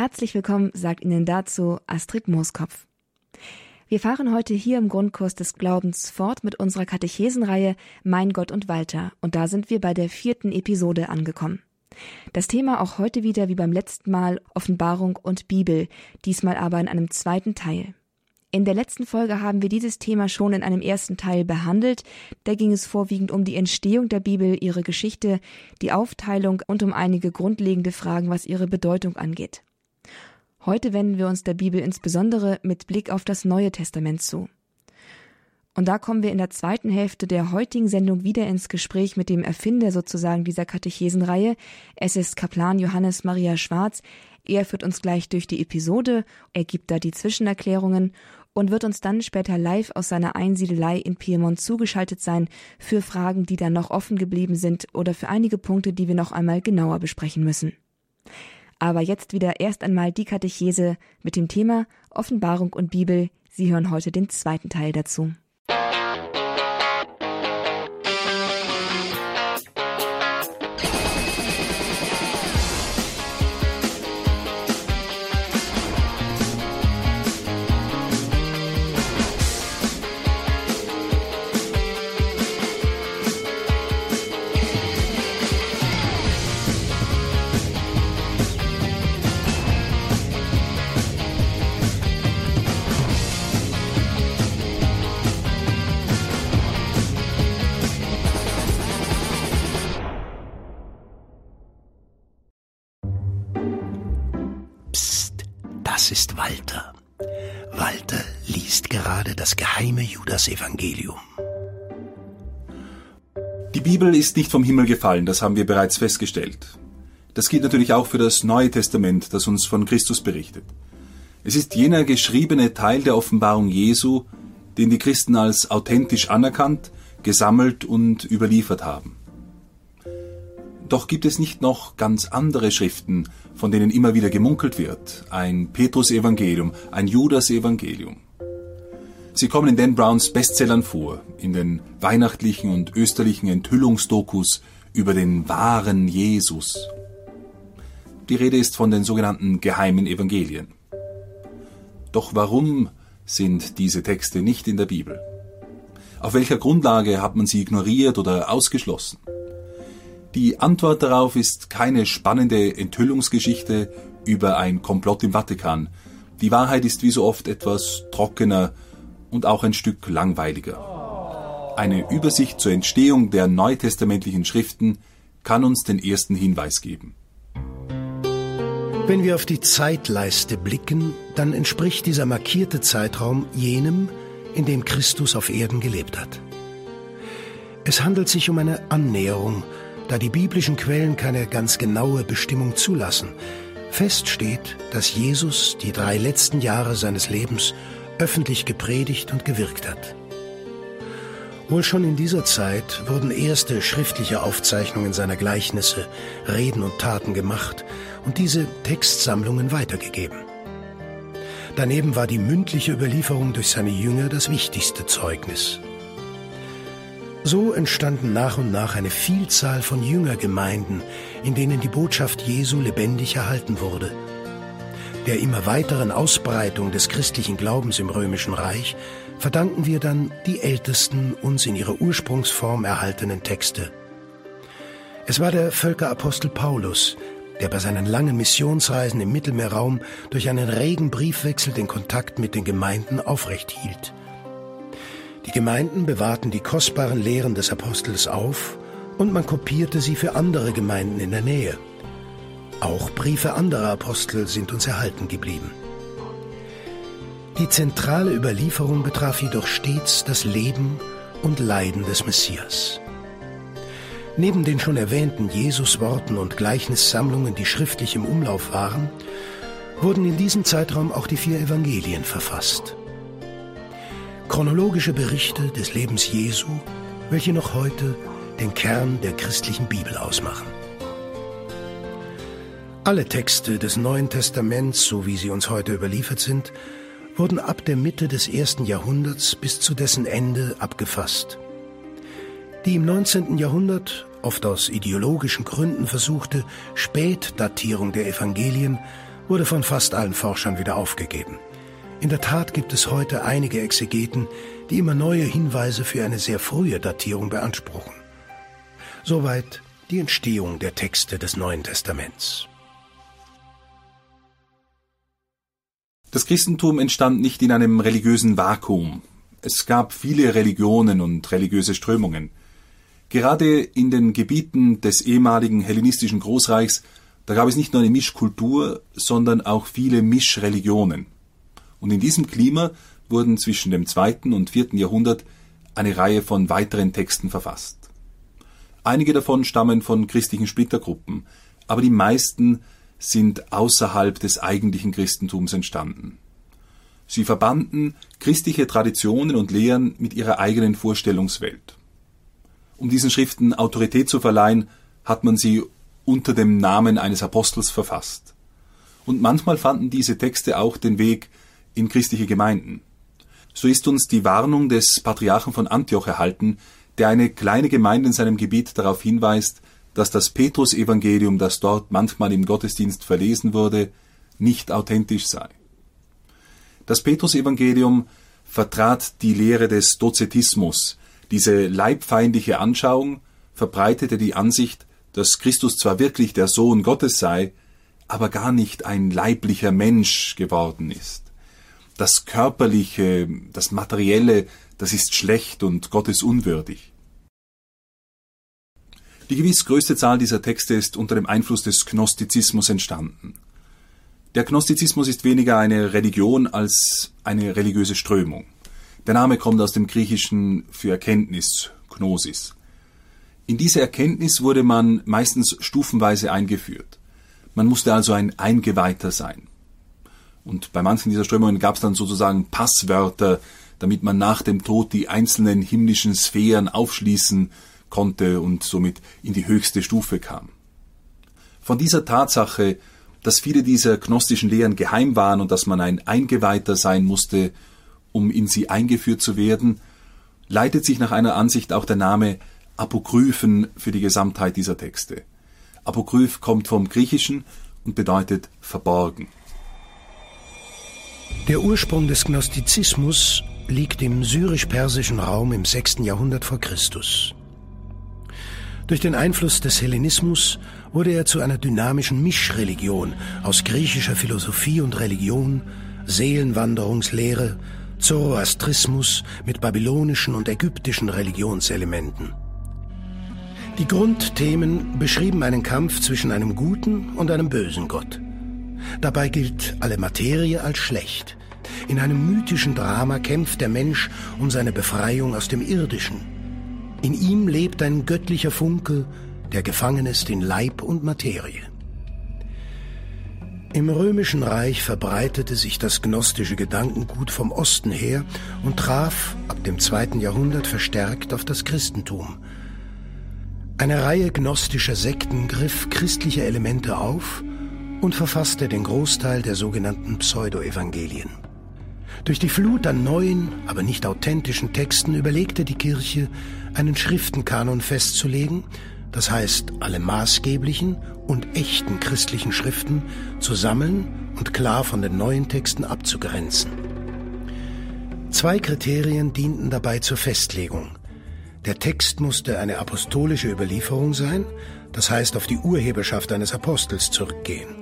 Herzlich willkommen, sagt Ihnen dazu Astrid Mooskopf. Wir fahren heute hier im Grundkurs des Glaubens fort mit unserer Katechesenreihe Mein Gott und Walter und da sind wir bei der vierten Episode angekommen. Das Thema auch heute wieder wie beim letzten Mal Offenbarung und Bibel, diesmal aber in einem zweiten Teil. In der letzten Folge haben wir dieses Thema schon in einem ersten Teil behandelt. Da ging es vorwiegend um die Entstehung der Bibel, ihre Geschichte, die Aufteilung und um einige grundlegende Fragen, was ihre Bedeutung angeht. Heute wenden wir uns der Bibel insbesondere mit Blick auf das Neue Testament zu. Und da kommen wir in der zweiten Hälfte der heutigen Sendung wieder ins Gespräch mit dem Erfinder sozusagen dieser Katechesenreihe. Es ist Kaplan Johannes Maria Schwarz. Er führt uns gleich durch die Episode, er gibt da die Zwischenerklärungen und wird uns dann später live aus seiner Einsiedelei in Piemont zugeschaltet sein für Fragen, die dann noch offen geblieben sind oder für einige Punkte, die wir noch einmal genauer besprechen müssen. Aber jetzt wieder erst einmal die Katechese mit dem Thema Offenbarung und Bibel. Sie hören heute den zweiten Teil dazu. Ist Walter. Walter liest gerade das geheime Judas-Evangelium. Die Bibel ist nicht vom Himmel gefallen, das haben wir bereits festgestellt. Das gilt natürlich auch für das Neue Testament, das uns von Christus berichtet. Es ist jener geschriebene Teil der Offenbarung Jesu, den die Christen als authentisch anerkannt, gesammelt und überliefert haben. Doch gibt es nicht noch ganz andere Schriften, von denen immer wieder gemunkelt wird, ein Petrus-Evangelium, ein Judas-Evangelium. Sie kommen in Dan Browns Bestsellern vor, in den weihnachtlichen und österlichen Enthüllungsdokus über den wahren Jesus. Die Rede ist von den sogenannten geheimen Evangelien. Doch warum sind diese Texte nicht in der Bibel? Auf welcher Grundlage hat man sie ignoriert oder ausgeschlossen? Die Antwort darauf ist keine spannende Enthüllungsgeschichte über ein Komplott im Vatikan. Die Wahrheit ist wie so oft etwas trockener und auch ein Stück langweiliger. Eine Übersicht zur Entstehung der neutestamentlichen Schriften kann uns den ersten Hinweis geben. Wenn wir auf die Zeitleiste blicken, dann entspricht dieser markierte Zeitraum jenem, in dem Christus auf Erden gelebt hat. Es handelt sich um eine Annäherung da die biblischen Quellen keine ganz genaue Bestimmung zulassen. Fest steht, dass Jesus die drei letzten Jahre seines Lebens öffentlich gepredigt und gewirkt hat. Wohl schon in dieser Zeit wurden erste schriftliche Aufzeichnungen seiner Gleichnisse, Reden und Taten gemacht und diese Textsammlungen weitergegeben. Daneben war die mündliche Überlieferung durch seine Jünger das wichtigste Zeugnis. So entstanden nach und nach eine Vielzahl von Jüngergemeinden, in denen die Botschaft Jesu lebendig erhalten wurde. Der immer weiteren Ausbreitung des christlichen Glaubens im römischen Reich verdanken wir dann die ältesten uns in ihrer Ursprungsform erhaltenen Texte. Es war der Völkerapostel Paulus, der bei seinen langen Missionsreisen im Mittelmeerraum durch einen regen Briefwechsel den Kontakt mit den Gemeinden aufrecht hielt. Die Gemeinden bewahrten die kostbaren Lehren des Apostels auf und man kopierte sie für andere Gemeinden in der Nähe. Auch Briefe anderer Apostel sind uns erhalten geblieben. Die zentrale Überlieferung betraf jedoch stets das Leben und Leiden des Messias. Neben den schon erwähnten Jesusworten und Gleichnissammlungen, die schriftlich im Umlauf waren, wurden in diesem Zeitraum auch die vier Evangelien verfasst. Chronologische Berichte des Lebens Jesu, welche noch heute den Kern der christlichen Bibel ausmachen. Alle Texte des Neuen Testaments, so wie sie uns heute überliefert sind, wurden ab der Mitte des ersten Jahrhunderts bis zu dessen Ende abgefasst. Die im 19. Jahrhundert, oft aus ideologischen Gründen versuchte Spätdatierung der Evangelien wurde von fast allen Forschern wieder aufgegeben. In der Tat gibt es heute einige Exegeten, die immer neue Hinweise für eine sehr frühe Datierung beanspruchen. Soweit die Entstehung der Texte des Neuen Testaments. Das Christentum entstand nicht in einem religiösen Vakuum. Es gab viele Religionen und religiöse Strömungen. Gerade in den Gebieten des ehemaligen hellenistischen Großreichs, da gab es nicht nur eine Mischkultur, sondern auch viele Mischreligionen. Und in diesem Klima wurden zwischen dem zweiten und vierten Jahrhundert eine Reihe von weiteren Texten verfasst. Einige davon stammen von christlichen Splittergruppen, aber die meisten sind außerhalb des eigentlichen Christentums entstanden. Sie verbanden christliche Traditionen und Lehren mit ihrer eigenen Vorstellungswelt. Um diesen Schriften Autorität zu verleihen, hat man sie unter dem Namen eines Apostels verfasst. Und manchmal fanden diese Texte auch den Weg in christliche Gemeinden. So ist uns die Warnung des Patriarchen von Antioch erhalten, der eine kleine Gemeinde in seinem Gebiet darauf hinweist, dass das Petrusevangelium, das dort manchmal im Gottesdienst verlesen wurde, nicht authentisch sei. Das Petrusevangelium vertrat die Lehre des Dozetismus. Diese leibfeindliche Anschauung verbreitete die Ansicht, dass Christus zwar wirklich der Sohn Gottes sei, aber gar nicht ein leiblicher Mensch geworden ist. Das Körperliche, das Materielle, das ist schlecht und Gottes unwürdig. Die gewiss größte Zahl dieser Texte ist unter dem Einfluss des Gnostizismus entstanden. Der Gnostizismus ist weniger eine Religion als eine religiöse Strömung. Der Name kommt aus dem Griechischen für Erkenntnis, Gnosis. In diese Erkenntnis wurde man meistens stufenweise eingeführt. Man musste also ein Eingeweihter sein. Und bei manchen dieser Strömungen gab es dann sozusagen Passwörter, damit man nach dem Tod die einzelnen himmlischen Sphären aufschließen konnte und somit in die höchste Stufe kam. Von dieser Tatsache, dass viele dieser gnostischen Lehren geheim waren und dass man ein Eingeweihter sein musste, um in sie eingeführt zu werden, leitet sich nach einer Ansicht auch der Name Apokryphen für die Gesamtheit dieser Texte. Apokryph kommt vom Griechischen und bedeutet verborgen. Der Ursprung des Gnostizismus liegt im syrisch-persischen Raum im 6. Jahrhundert vor Christus. Durch den Einfluss des Hellenismus wurde er zu einer dynamischen Mischreligion aus griechischer Philosophie und Religion, Seelenwanderungslehre, Zoroastrismus mit babylonischen und ägyptischen Religionselementen. Die Grundthemen beschrieben einen Kampf zwischen einem guten und einem bösen Gott. Dabei gilt alle Materie als schlecht. In einem mythischen Drama kämpft der Mensch um seine Befreiung aus dem Irdischen in ihm lebt ein göttlicher Funke, der gefangen ist in Leib und Materie. Im römischen Reich verbreitete sich das gnostische Gedankengut vom Osten her und traf ab dem zweiten Jahrhundert verstärkt auf das Christentum. Eine Reihe gnostischer Sekten griff christliche Elemente auf und verfasste den Großteil der sogenannten Pseudoevangelien. Durch die Flut an neuen, aber nicht authentischen Texten überlegte die Kirche, einen Schriftenkanon festzulegen, das heißt alle maßgeblichen und echten christlichen Schriften zu sammeln und klar von den neuen Texten abzugrenzen. Zwei Kriterien dienten dabei zur Festlegung. Der Text musste eine apostolische Überlieferung sein, das heißt auf die Urheberschaft eines Apostels zurückgehen.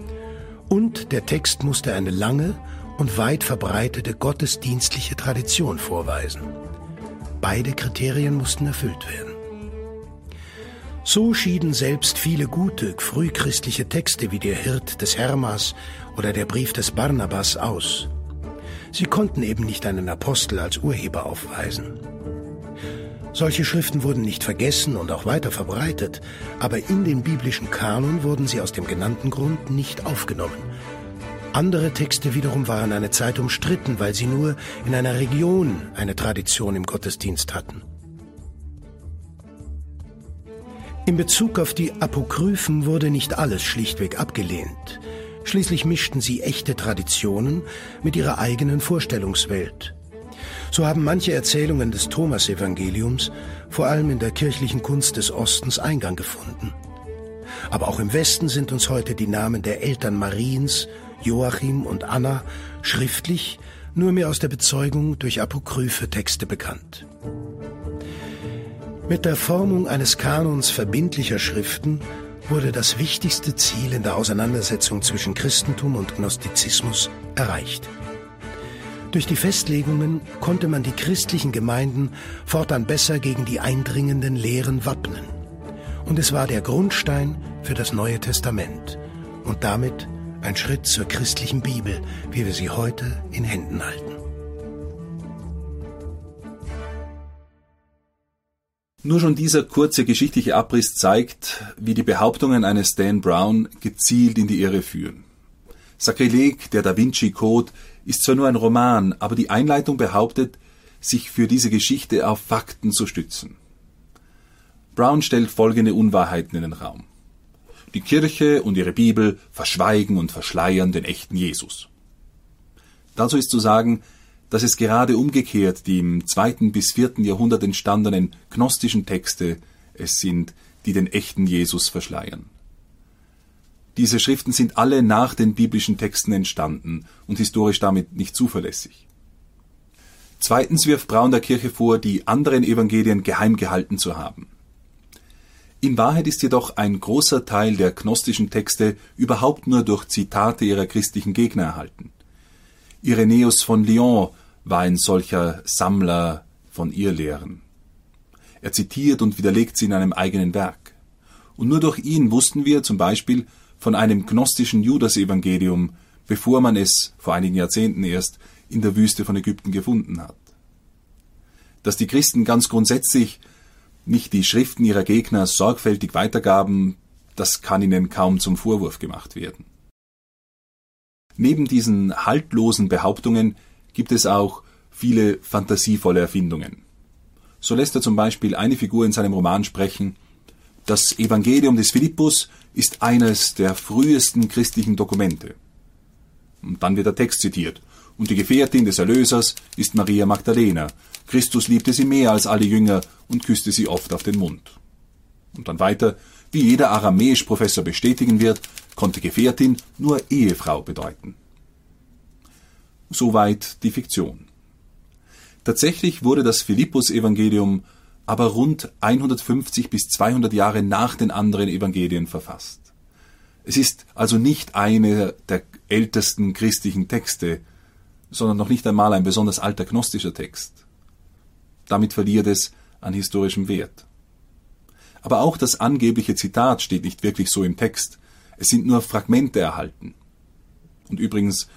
Und der Text musste eine lange und weit verbreitete gottesdienstliche Tradition vorweisen. Beide Kriterien mussten erfüllt werden. So schieden selbst viele gute frühchristliche Texte wie der Hirt des Hermas oder der Brief des Barnabas aus. Sie konnten eben nicht einen Apostel als Urheber aufweisen. Solche Schriften wurden nicht vergessen und auch weiter verbreitet, aber in den biblischen Kanon wurden sie aus dem genannten Grund nicht aufgenommen, andere Texte wiederum waren eine Zeit umstritten, weil sie nur in einer Region eine Tradition im Gottesdienst hatten. In Bezug auf die Apokryphen wurde nicht alles schlichtweg abgelehnt. Schließlich mischten sie echte Traditionen mit ihrer eigenen Vorstellungswelt. So haben manche Erzählungen des Thomasevangeliums vor allem in der kirchlichen Kunst des Ostens Eingang gefunden. Aber auch im Westen sind uns heute die Namen der Eltern Mariens Joachim und Anna schriftlich, nur mir aus der Bezeugung durch apokryphe Texte bekannt. Mit der Formung eines Kanons verbindlicher Schriften wurde das wichtigste Ziel in der Auseinandersetzung zwischen Christentum und Gnostizismus erreicht. Durch die Festlegungen konnte man die christlichen Gemeinden fortan besser gegen die eindringenden Lehren wappnen. Und es war der Grundstein für das Neue Testament und damit ein Schritt zur christlichen Bibel, wie wir sie heute in Händen halten. Nur schon dieser kurze geschichtliche Abriss zeigt, wie die Behauptungen eines Dan Brown gezielt in die Irre führen. Sakrileg, der Da Vinci Code, ist zwar nur ein Roman, aber die Einleitung behauptet, sich für diese Geschichte auf Fakten zu stützen. Brown stellt folgende Unwahrheiten in den Raum. Die Kirche und ihre Bibel verschweigen und verschleiern den echten Jesus. Dazu ist zu sagen, dass es gerade umgekehrt die im zweiten bis vierten Jahrhundert entstandenen gnostischen Texte es sind, die den echten Jesus verschleiern. Diese Schriften sind alle nach den biblischen Texten entstanden und historisch damit nicht zuverlässig. Zweitens wirft Braun der Kirche vor, die anderen Evangelien geheim gehalten zu haben. In Wahrheit ist jedoch ein großer Teil der gnostischen Texte überhaupt nur durch Zitate ihrer christlichen Gegner erhalten. Irenäus von Lyon war ein solcher Sammler von Irrlehren. Er zitiert und widerlegt sie in einem eigenen Werk. Und nur durch ihn wussten wir zum Beispiel von einem gnostischen Judasevangelium, bevor man es vor einigen Jahrzehnten erst in der Wüste von Ägypten gefunden hat. Dass die Christen ganz grundsätzlich nicht die Schriften ihrer Gegner sorgfältig weitergaben, das kann ihnen kaum zum Vorwurf gemacht werden. Neben diesen haltlosen Behauptungen gibt es auch viele fantasievolle Erfindungen. So lässt er zum Beispiel eine Figur in seinem Roman sprechen, das Evangelium des Philippus ist eines der frühesten christlichen Dokumente. Und dann wird der Text zitiert. Und die Gefährtin des Erlösers ist Maria Magdalena. Christus liebte sie mehr als alle Jünger und küsste sie oft auf den Mund. Und dann weiter, wie jeder Aramäisch-Professor bestätigen wird, konnte Gefährtin nur Ehefrau bedeuten. Soweit die Fiktion. Tatsächlich wurde das Philippus-Evangelium aber rund 150 bis 200 Jahre nach den anderen Evangelien verfasst. Es ist also nicht eine der ältesten christlichen Texte, sondern noch nicht einmal ein besonders alter gnostischer Text. Damit verliert es an historischem Wert. Aber auch das angebliche Zitat steht nicht wirklich so im Text. Es sind nur Fragmente erhalten. Und übrigens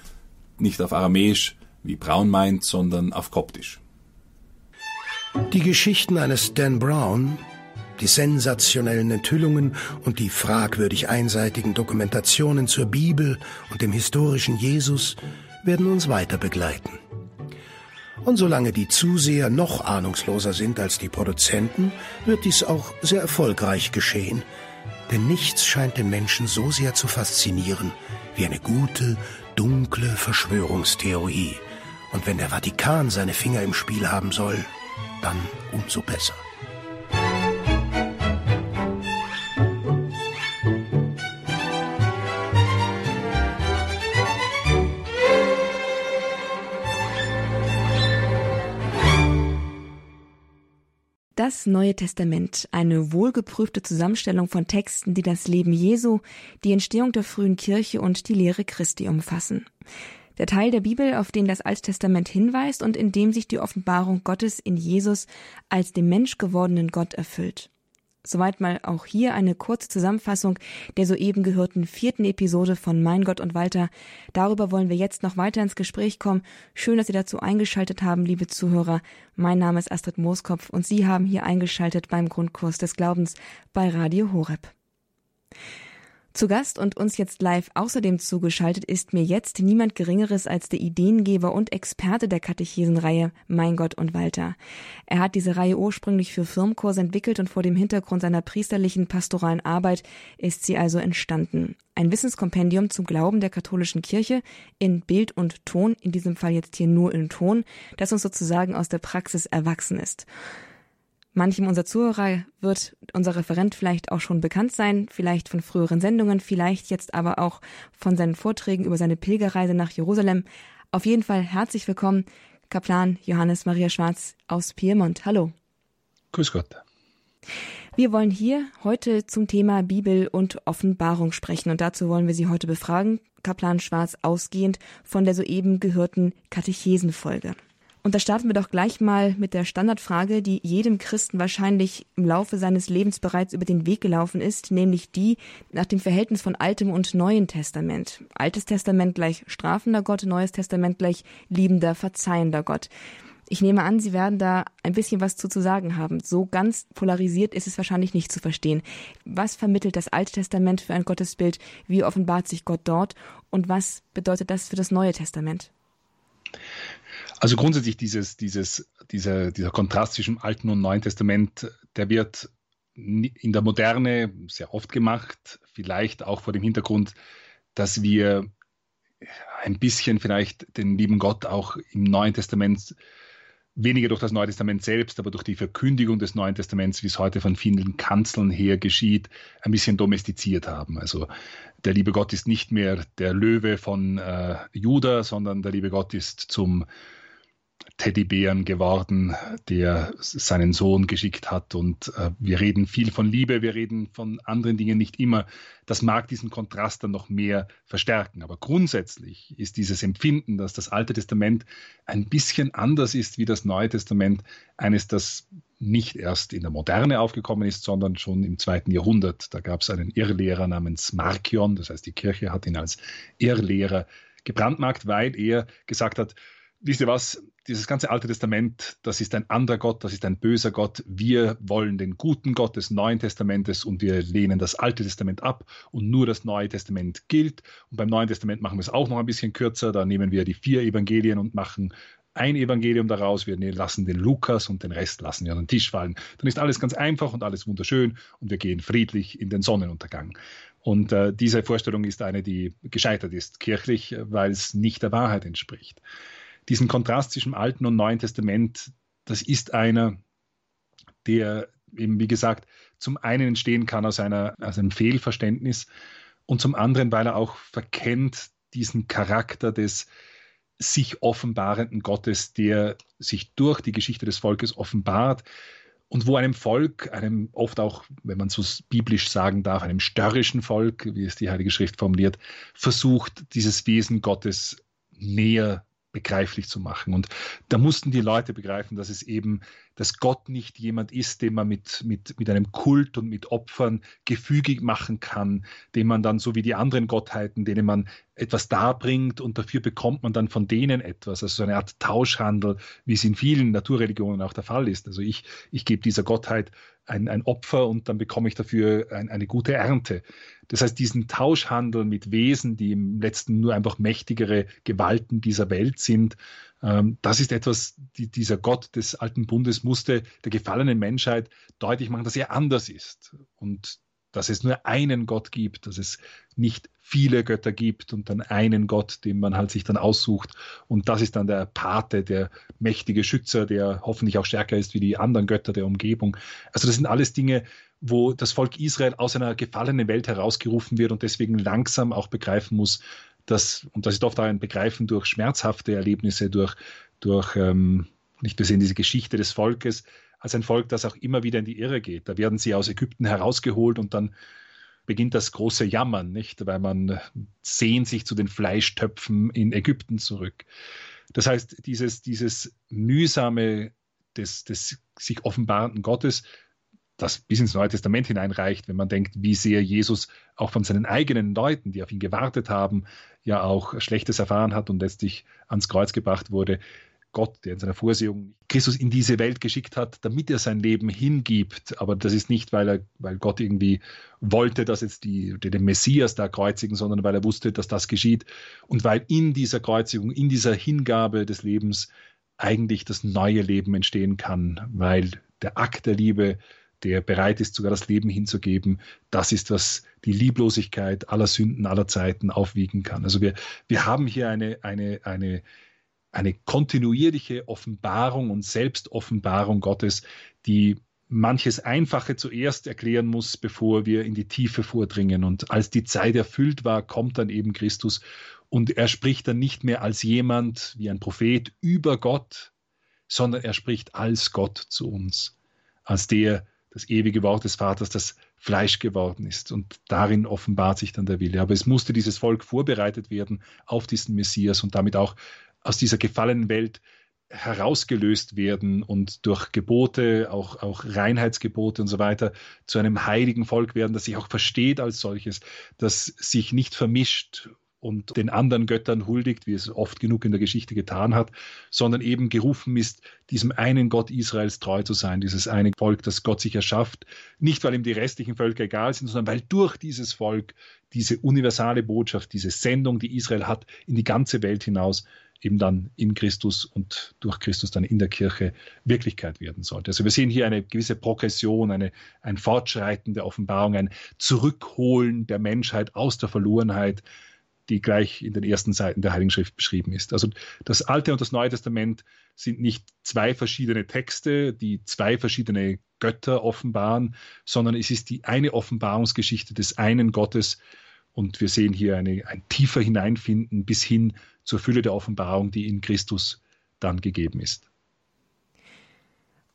nicht auf Aramäisch, wie Braun meint, sondern auf Koptisch. Die Geschichten eines Dan Brown, die sensationellen Enthüllungen und die fragwürdig einseitigen Dokumentationen zur Bibel und dem historischen Jesus werden uns weiter begleiten. Und solange die Zuseher noch ahnungsloser sind als die Produzenten, wird dies auch sehr erfolgreich geschehen. Denn nichts scheint den Menschen so sehr zu faszinieren wie eine gute, dunkle Verschwörungstheorie. Und wenn der Vatikan seine Finger im Spiel haben soll, dann umso besser. Das Neue Testament, eine wohlgeprüfte Zusammenstellung von Texten, die das Leben Jesu, die Entstehung der frühen Kirche und die Lehre Christi umfassen. Der Teil der Bibel, auf den das Alte Testament hinweist und in dem sich die Offenbarung Gottes in Jesus als dem Mensch gewordenen Gott erfüllt. Soweit mal auch hier eine kurze Zusammenfassung der soeben gehörten vierten Episode von Mein Gott und Walter. Darüber wollen wir jetzt noch weiter ins Gespräch kommen. Schön, dass Sie dazu eingeschaltet haben, liebe Zuhörer. Mein Name ist Astrid Mooskopf und Sie haben hier eingeschaltet beim Grundkurs des Glaubens bei Radio Horeb. Zu Gast und uns jetzt live außerdem zugeschaltet ist mir jetzt niemand Geringeres als der Ideengeber und Experte der Katechesenreihe Mein Gott und Walter. Er hat diese Reihe ursprünglich für Firmenkurse entwickelt und vor dem Hintergrund seiner priesterlichen pastoralen Arbeit ist sie also entstanden. Ein Wissenskompendium zum Glauben der katholischen Kirche in Bild und Ton, in diesem Fall jetzt hier nur in Ton, das uns sozusagen aus der Praxis erwachsen ist. Manchem unserer Zuhörer wird unser Referent vielleicht auch schon bekannt sein, vielleicht von früheren Sendungen, vielleicht jetzt aber auch von seinen Vorträgen über seine Pilgerreise nach Jerusalem. Auf jeden Fall herzlich willkommen, Kaplan Johannes Maria Schwarz aus Piemont. Hallo. Grüß Gott. Wir wollen hier heute zum Thema Bibel und Offenbarung sprechen und dazu wollen wir Sie heute befragen, Kaplan Schwarz ausgehend von der soeben gehörten Katechesenfolge. Und da starten wir doch gleich mal mit der Standardfrage, die jedem Christen wahrscheinlich im Laufe seines Lebens bereits über den Weg gelaufen ist, nämlich die nach dem Verhältnis von Altem und Neuen Testament. Altes Testament gleich strafender Gott, Neues Testament gleich liebender, verzeihender Gott. Ich nehme an, Sie werden da ein bisschen was zu, zu sagen haben. So ganz polarisiert ist es wahrscheinlich nicht zu verstehen. Was vermittelt das Alte Testament für ein Gottesbild? Wie offenbart sich Gott dort? Und was bedeutet das für das Neue Testament? Also grundsätzlich dieses, dieses, dieser, dieser Kontrast zwischen Alten und Neuen Testament, der wird in der Moderne sehr oft gemacht, vielleicht auch vor dem Hintergrund, dass wir ein bisschen vielleicht den lieben Gott auch im Neuen Testament weniger durch das Neue Testament selbst, aber durch die Verkündigung des Neuen Testaments, wie es heute von vielen Kanzeln her geschieht, ein bisschen domestiziert haben. Also der liebe Gott ist nicht mehr der Löwe von äh, Juda, sondern der liebe Gott ist zum Teddybären geworden, der seinen Sohn geschickt hat. Und äh, wir reden viel von Liebe, wir reden von anderen Dingen nicht immer. Das mag diesen Kontrast dann noch mehr verstärken. Aber grundsätzlich ist dieses Empfinden, dass das Alte Testament ein bisschen anders ist wie das Neue Testament, eines, das nicht erst in der Moderne aufgekommen ist, sondern schon im zweiten Jahrhundert. Da gab es einen Irrlehrer namens Markion, das heißt, die Kirche hat ihn als Irrlehrer gebrandmarkt, weil er gesagt hat, wisst ihr was, dieses ganze Alte Testament, das ist ein anderer Gott, das ist ein böser Gott. Wir wollen den guten Gott des Neuen Testamentes und wir lehnen das Alte Testament ab und nur das Neue Testament gilt. Und beim Neuen Testament machen wir es auch noch ein bisschen kürzer. Da nehmen wir die vier Evangelien und machen ein Evangelium daraus, wir lassen den Lukas und den Rest lassen wir an den Tisch fallen. Dann ist alles ganz einfach und alles wunderschön und wir gehen friedlich in den Sonnenuntergang. Und äh, diese Vorstellung ist eine, die gescheitert ist kirchlich, weil es nicht der Wahrheit entspricht diesen Kontrast zwischen Alten und Neuen Testament, das ist einer, der eben, wie gesagt, zum einen entstehen kann aus, einer, aus einem Fehlverständnis und zum anderen, weil er auch verkennt diesen Charakter des sich offenbarenden Gottes, der sich durch die Geschichte des Volkes offenbart und wo einem Volk, einem oft auch, wenn man so biblisch sagen darf, einem störrischen Volk, wie es die Heilige Schrift formuliert, versucht, dieses Wesen Gottes näher begreiflich zu machen. Und da mussten die Leute begreifen, dass es eben, dass Gott nicht jemand ist, den man mit, mit, mit einem Kult und mit Opfern gefügig machen kann, den man dann so wie die anderen Gottheiten, denen man etwas darbringt und dafür bekommt man dann von denen etwas. Also so eine Art Tauschhandel, wie es in vielen Naturreligionen auch der Fall ist. Also ich, ich gebe dieser Gottheit ein, ein Opfer und dann bekomme ich dafür ein, eine gute Ernte. Das heißt, diesen Tauschhandel mit Wesen, die im letzten nur einfach mächtigere Gewalten dieser Welt sind, das ist etwas, die, dieser Gott des alten Bundes musste der gefallenen Menschheit deutlich machen, dass er anders ist. Und dass es nur einen Gott gibt, dass es nicht viele Götter gibt und dann einen Gott, den man halt sich dann aussucht. Und das ist dann der Pate, der mächtige Schützer, der hoffentlich auch stärker ist wie die anderen Götter der Umgebung. Also das sind alles Dinge, wo das Volk Israel aus einer gefallenen Welt herausgerufen wird und deswegen langsam auch begreifen muss, dass, und das ist oft auch ein Begreifen durch schmerzhafte Erlebnisse, durch, durch ähm, nicht wir sehen diese Geschichte des Volkes, als ein Volk, das auch immer wieder in die Irre geht. Da werden sie aus Ägypten herausgeholt und dann beginnt das große Jammern, nicht? Weil man sehnt sich zu den Fleischtöpfen in Ägypten zurück. Das heißt, dieses, dieses mühsame des, des sich offenbarenden Gottes, das bis ins Neue Testament hineinreicht, wenn man denkt, wie sehr Jesus auch von seinen eigenen Leuten, die auf ihn gewartet haben, ja auch Schlechtes erfahren hat und letztlich ans Kreuz gebracht wurde, Gott, der in seiner Vorsehung Christus in diese Welt geschickt hat, damit er sein Leben hingibt. Aber das ist nicht, weil, er, weil Gott irgendwie wollte, dass jetzt die, den Messias da kreuzigen, sondern weil er wusste, dass das geschieht. Und weil in dieser Kreuzigung, in dieser Hingabe des Lebens eigentlich das neue Leben entstehen kann, weil der Akt der Liebe, der bereit ist, sogar das Leben hinzugeben, das ist, was die Lieblosigkeit aller Sünden aller Zeiten aufwiegen kann. Also wir, wir haben hier eine, eine, eine eine kontinuierliche Offenbarung und Selbstoffenbarung Gottes, die manches Einfache zuerst erklären muss, bevor wir in die Tiefe vordringen. Und als die Zeit erfüllt war, kommt dann eben Christus und er spricht dann nicht mehr als jemand, wie ein Prophet, über Gott, sondern er spricht als Gott zu uns, als der, das ewige Wort des Vaters, das Fleisch geworden ist. Und darin offenbart sich dann der Wille. Aber es musste dieses Volk vorbereitet werden auf diesen Messias und damit auch aus dieser gefallenen Welt herausgelöst werden und durch Gebote, auch, auch Reinheitsgebote und so weiter, zu einem heiligen Volk werden, das sich auch versteht als solches, das sich nicht vermischt und den anderen Göttern huldigt, wie es oft genug in der Geschichte getan hat, sondern eben gerufen ist, diesem einen Gott Israels treu zu sein, dieses eine Volk, das Gott sich erschafft, nicht weil ihm die restlichen Völker egal sind, sondern weil durch dieses Volk diese universale Botschaft, diese Sendung, die Israel hat, in die ganze Welt hinaus eben dann in Christus und durch Christus dann in der Kirche Wirklichkeit werden sollte. Also wir sehen hier eine gewisse Progression, eine, ein Fortschreiten der Offenbarung, ein Zurückholen der Menschheit aus der Verlorenheit, die gleich in den ersten Seiten der Heiligen Schrift beschrieben ist. Also das Alte und das Neue Testament sind nicht zwei verschiedene Texte, die zwei verschiedene Götter offenbaren, sondern es ist die eine Offenbarungsgeschichte des einen Gottes, und wir sehen hier eine, ein tiefer Hineinfinden bis hin zur Fülle der Offenbarung, die in Christus dann gegeben ist.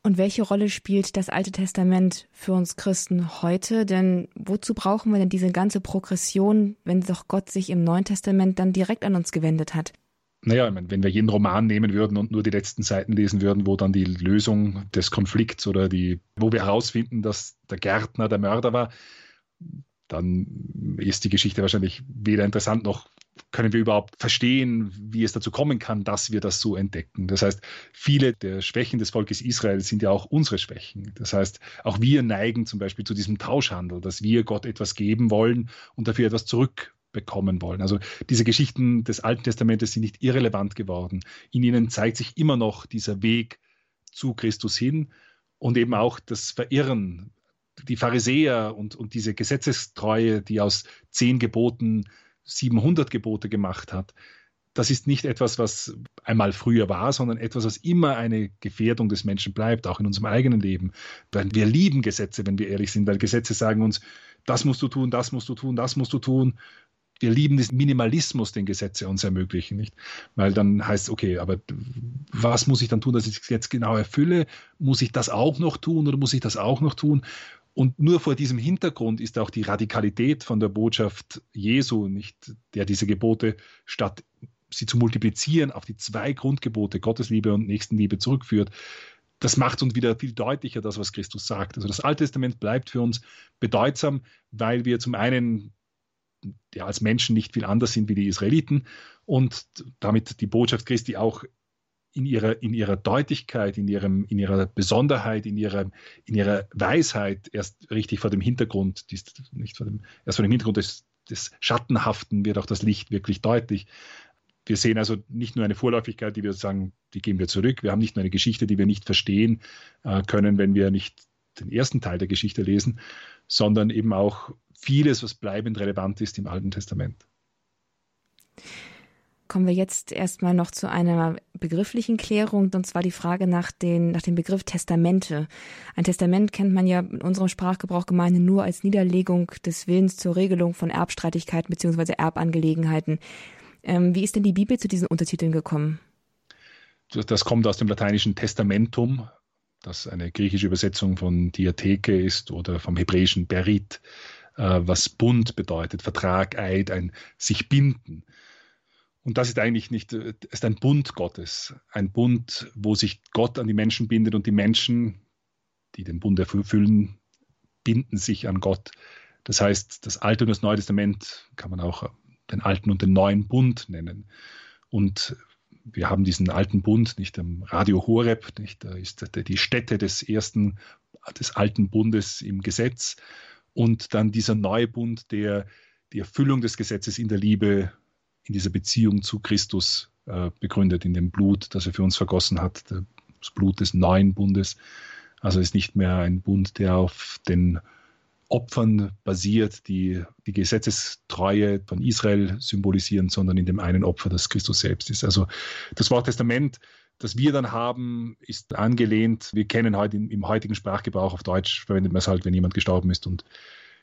Und welche Rolle spielt das Alte Testament für uns Christen heute? Denn wozu brauchen wir denn diese ganze Progression, wenn doch Gott sich im Neuen Testament dann direkt an uns gewendet hat? Naja, wenn wir jeden Roman nehmen würden und nur die letzten Seiten lesen würden, wo dann die Lösung des Konflikts oder die, wo wir herausfinden, dass der Gärtner der Mörder war, dann ist die Geschichte wahrscheinlich weder interessant noch können wir überhaupt verstehen, wie es dazu kommen kann, dass wir das so entdecken. Das heißt, viele der Schwächen des Volkes Israel sind ja auch unsere Schwächen. Das heißt, auch wir neigen zum Beispiel zu diesem Tauschhandel, dass wir Gott etwas geben wollen und dafür etwas zurückbekommen wollen. Also diese Geschichten des Alten Testamentes sind nicht irrelevant geworden. In ihnen zeigt sich immer noch dieser Weg zu Christus hin und eben auch das Verirren die Pharisäer und, und diese Gesetzestreue, die aus zehn Geboten 700 Gebote gemacht hat, das ist nicht etwas, was einmal früher war, sondern etwas, was immer eine Gefährdung des Menschen bleibt, auch in unserem eigenen Leben. Weil wir lieben Gesetze, wenn wir ehrlich sind, weil Gesetze sagen uns, das musst du tun, das musst du tun, das musst du tun. Wir lieben den Minimalismus, den Gesetze uns ermöglichen, nicht? Weil dann heißt, okay, aber was muss ich dann tun, dass ich es jetzt genau erfülle? Muss ich das auch noch tun oder muss ich das auch noch tun? Und nur vor diesem Hintergrund ist auch die Radikalität von der Botschaft Jesu, nicht der diese Gebote statt sie zu multiplizieren auf die zwei Grundgebote Gottesliebe und Nächstenliebe zurückführt. Das macht uns wieder viel deutlicher, das, was Christus sagt. Also das Alte Testament bleibt für uns bedeutsam, weil wir zum einen ja, als Menschen nicht viel anders sind wie die Israeliten und damit die Botschaft Christi auch in ihrer, in ihrer Deutlichkeit, in, ihrem, in ihrer Besonderheit, in ihrer, in ihrer Weisheit erst richtig vor dem Hintergrund, dies, nicht vor dem, erst vor dem Hintergrund des, des Schattenhaften wird auch das Licht wirklich deutlich. Wir sehen also nicht nur eine Vorläufigkeit, die wir sagen, die geben wir zurück. Wir haben nicht nur eine Geschichte, die wir nicht verstehen äh, können, wenn wir nicht den ersten Teil der Geschichte lesen, sondern eben auch vieles, was bleibend relevant ist im Alten Testament. Kommen wir jetzt erstmal noch zu einer begrifflichen Klärung, und zwar die Frage nach, den, nach dem Begriff Testamente. Ein Testament kennt man ja in unserem Sprachgebrauch gemeinhin nur als Niederlegung des Willens zur Regelung von Erbstreitigkeiten bzw. Erbangelegenheiten. Ähm, wie ist denn die Bibel zu diesen Untertiteln gekommen? Das kommt aus dem lateinischen Testamentum, das eine griechische Übersetzung von Diatheke ist oder vom hebräischen Berit, äh, was Bund bedeutet, Vertrag, Eid, ein sich binden. Und das ist eigentlich nicht, äh, ist ein Bund Gottes. Ein Bund, wo sich Gott an die Menschen bindet und die Menschen, die den Bund erfüllen, binden sich an Gott. Das heißt, das Alte und das Neue Testament kann man auch den alten und den neuen Bund nennen. Und wir haben diesen alten Bund, nicht am Radio Horeb, nicht, da ist die Stätte des ersten, des alten Bundes im Gesetz und dann dieser neue Bund, der die Erfüllung des Gesetzes in der Liebe in dieser Beziehung zu Christus äh, begründet, in dem Blut, das er für uns vergossen hat, das Blut des neuen Bundes. Also ist nicht mehr ein Bund, der auf den Opfern basiert, die die Gesetzestreue von Israel symbolisieren, sondern in dem einen Opfer, das Christus selbst ist. Also das Wort Testament das wir dann haben, ist angelehnt. Wir kennen heute im, im heutigen Sprachgebrauch auf Deutsch, verwendet man es halt, wenn jemand gestorben ist. Und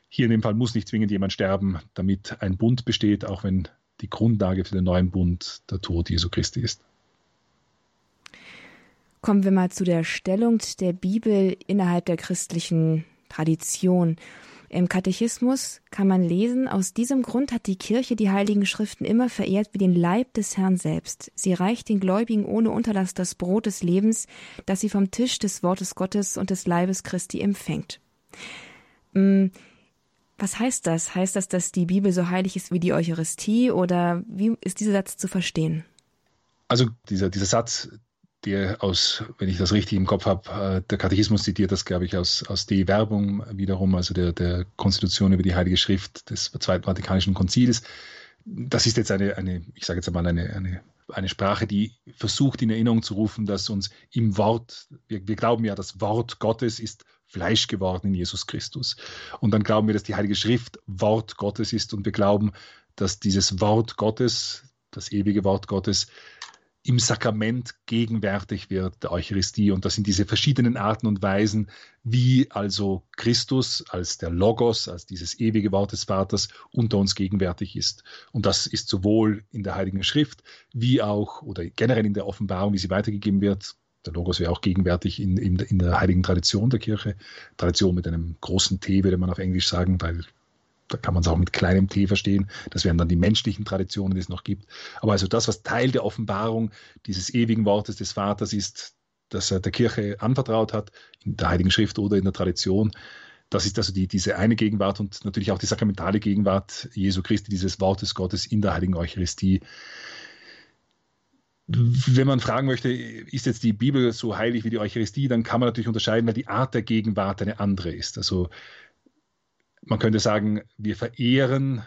hier in dem Fall muss nicht zwingend jemand sterben, damit ein Bund besteht, auch wenn die Grundlage für den neuen Bund der Tod Jesu Christi ist. Kommen wir mal zu der Stellung der Bibel innerhalb der christlichen Tradition. Im Katechismus kann man lesen, aus diesem Grund hat die Kirche die heiligen Schriften immer verehrt wie den Leib des Herrn selbst. Sie reicht den Gläubigen ohne Unterlass das Brot des Lebens, das sie vom Tisch des Wortes Gottes und des Leibes Christi empfängt. Mm, was heißt das? Heißt das, dass die Bibel so heilig ist wie die Eucharistie oder wie ist dieser Satz zu verstehen? Also dieser, dieser Satz, der aus, wenn ich das richtig im Kopf habe, äh, der Katechismus zitiert das, glaube ich, aus, aus De Verbum wiederum, also der, der Konstitution über die Heilige Schrift des Zweiten Vatikanischen Konzils. Das ist jetzt eine, eine ich sage jetzt einmal, eine, eine, eine Sprache, die versucht in Erinnerung zu rufen, dass uns im Wort, wir, wir glauben ja, das Wort Gottes ist Fleisch geworden in Jesus Christus. Und dann glauben wir, dass die Heilige Schrift Wort Gottes ist und wir glauben, dass dieses Wort Gottes, das ewige Wort Gottes, im Sakrament gegenwärtig wird, der Eucharistie. Und das sind diese verschiedenen Arten und Weisen, wie also Christus als der Logos, als dieses ewige Wort des Vaters unter uns gegenwärtig ist. Und das ist sowohl in der Heiligen Schrift, wie auch oder generell in der Offenbarung, wie sie weitergegeben wird. Der Logos wäre auch gegenwärtig in, in, in der heiligen Tradition der Kirche. Tradition mit einem großen T, würde man auf Englisch sagen, weil da kann man es auch mit kleinem t verstehen. Das wären dann die menschlichen Traditionen, die es noch gibt. Aber also das, was Teil der Offenbarung dieses ewigen Wortes des Vaters ist, das er der Kirche anvertraut hat, in der Heiligen Schrift oder in der Tradition, das ist also die, diese eine Gegenwart und natürlich auch die sakramentale Gegenwart Jesu Christi, dieses Wortes Gottes in der Heiligen Eucharistie. Wenn man fragen möchte, ist jetzt die Bibel so heilig wie die Eucharistie, dann kann man natürlich unterscheiden, weil die Art der Gegenwart eine andere ist. Also man könnte sagen, wir verehren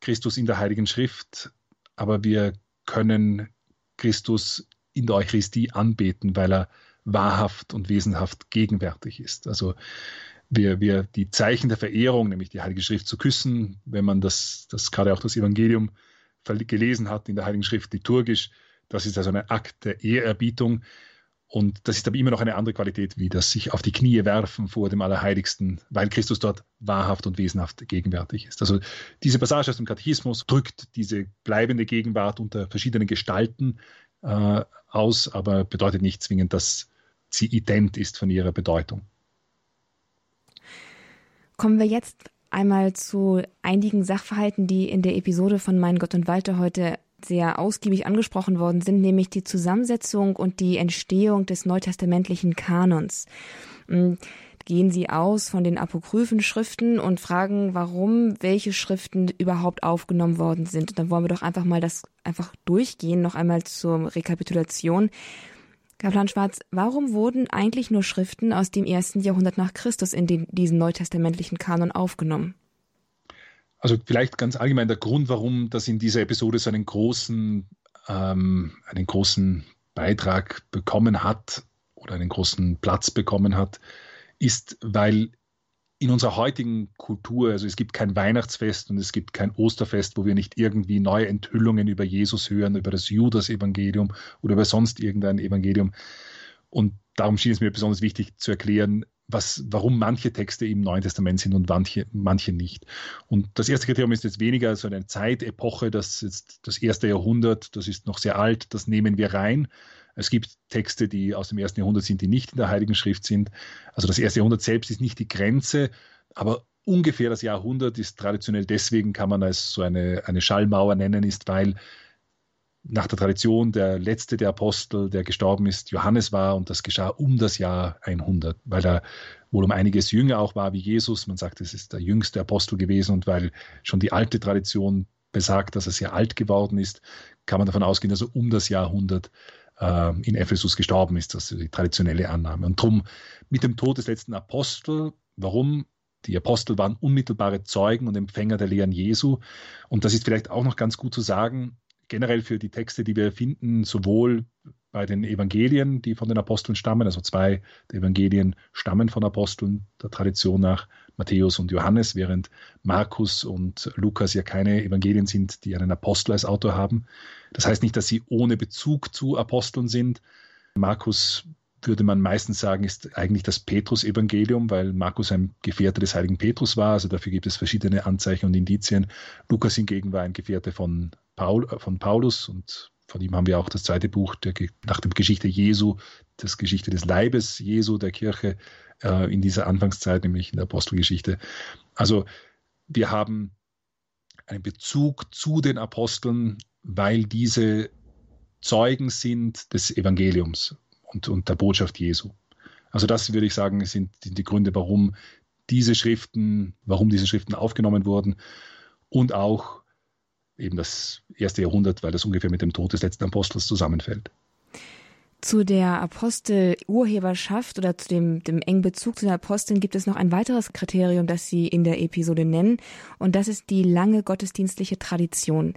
Christus in der Heiligen Schrift, aber wir können Christus in der Eucharistie anbeten, weil er wahrhaft und wesenhaft gegenwärtig ist. Also wir, wir die Zeichen der Verehrung, nämlich die Heilige Schrift zu küssen, wenn man das, das gerade auch das Evangelium gelesen hat in der Heiligen Schrift liturgisch, das ist also ein Akt der Ehrerbietung. Und das ist aber immer noch eine andere Qualität, wie das sich auf die Knie werfen vor dem Allerheiligsten, weil Christus dort wahrhaft und wesenhaft gegenwärtig ist. Also diese Passage aus dem Katechismus drückt diese bleibende Gegenwart unter verschiedenen Gestalten äh, aus, aber bedeutet nicht zwingend, dass sie ident ist von ihrer Bedeutung. Kommen wir jetzt einmal zu einigen Sachverhalten, die in der Episode von Mein Gott und Walter heute sehr ausgiebig angesprochen worden sind, nämlich die Zusammensetzung und die Entstehung des neutestamentlichen Kanons. Hm, gehen Sie aus von den apokryphen Schriften und fragen, warum welche Schriften überhaupt aufgenommen worden sind. Und dann wollen wir doch einfach mal das einfach durchgehen, noch einmal zur Rekapitulation. Kaplan Schwarz, warum wurden eigentlich nur Schriften aus dem ersten Jahrhundert nach Christus in den, diesen neutestamentlichen Kanon aufgenommen? Also vielleicht ganz allgemein der Grund, warum das in dieser Episode so einen großen, ähm, einen großen Beitrag bekommen hat oder einen großen Platz bekommen hat, ist, weil in unserer heutigen Kultur, also es gibt kein Weihnachtsfest und es gibt kein Osterfest, wo wir nicht irgendwie neue Enthüllungen über Jesus hören, über das Judas-Evangelium oder über sonst irgendein Evangelium. Und darum schien es mir besonders wichtig zu erklären, was, warum manche Texte im Neuen Testament sind und manche, manche nicht. Und das erste Kriterium ist jetzt weniger so eine Zeitepoche, das ist das erste Jahrhundert, das ist noch sehr alt, das nehmen wir rein. Es gibt Texte, die aus dem ersten Jahrhundert sind, die nicht in der Heiligen Schrift sind. Also das erste Jahrhundert selbst ist nicht die Grenze, aber ungefähr das Jahrhundert ist traditionell deswegen, kann man als so eine, eine Schallmauer nennen, ist, weil nach der Tradition der letzte der Apostel, der gestorben ist, Johannes war und das geschah um das Jahr 100, weil er wohl um einiges jünger auch war wie Jesus. Man sagt, es ist der jüngste Apostel gewesen und weil schon die alte Tradition besagt, dass er sehr alt geworden ist, kann man davon ausgehen, dass er um das Jahr 100 äh, in Ephesus gestorben ist. Das ist die traditionelle Annahme. Und darum mit dem Tod des letzten Apostel, warum? Die Apostel waren unmittelbare Zeugen und Empfänger der Lehren Jesu. Und das ist vielleicht auch noch ganz gut zu sagen, generell für die Texte, die wir finden, sowohl bei den Evangelien, die von den Aposteln stammen. Also zwei der Evangelien stammen von Aposteln der Tradition nach, Matthäus und Johannes, während Markus und Lukas ja keine Evangelien sind, die einen Apostel als Autor haben. Das heißt nicht, dass sie ohne Bezug zu Aposteln sind. Markus würde man meistens sagen, ist eigentlich das Petrus-Evangelium, weil Markus ein Gefährte des heiligen Petrus war. Also dafür gibt es verschiedene Anzeichen und Indizien. Lukas hingegen war ein Gefährte von, Paul, von Paulus und von ihm haben wir auch das zweite Buch der, nach der Geschichte Jesu, das Geschichte des Leibes Jesu, der Kirche äh, in dieser Anfangszeit, nämlich in der Apostelgeschichte. Also wir haben einen Bezug zu den Aposteln, weil diese Zeugen sind des Evangeliums und, und der Botschaft Jesu. Also das würde ich sagen, sind die Gründe, warum diese Schriften, warum diese Schriften aufgenommen wurden und auch eben das erste Jahrhundert, weil das ungefähr mit dem Tod des letzten Apostels zusammenfällt. Zu der Apostel-Urheberschaft oder zu dem, dem engen Bezug zu den Aposteln gibt es noch ein weiteres Kriterium, das Sie in der Episode nennen, und das ist die lange gottesdienstliche Tradition.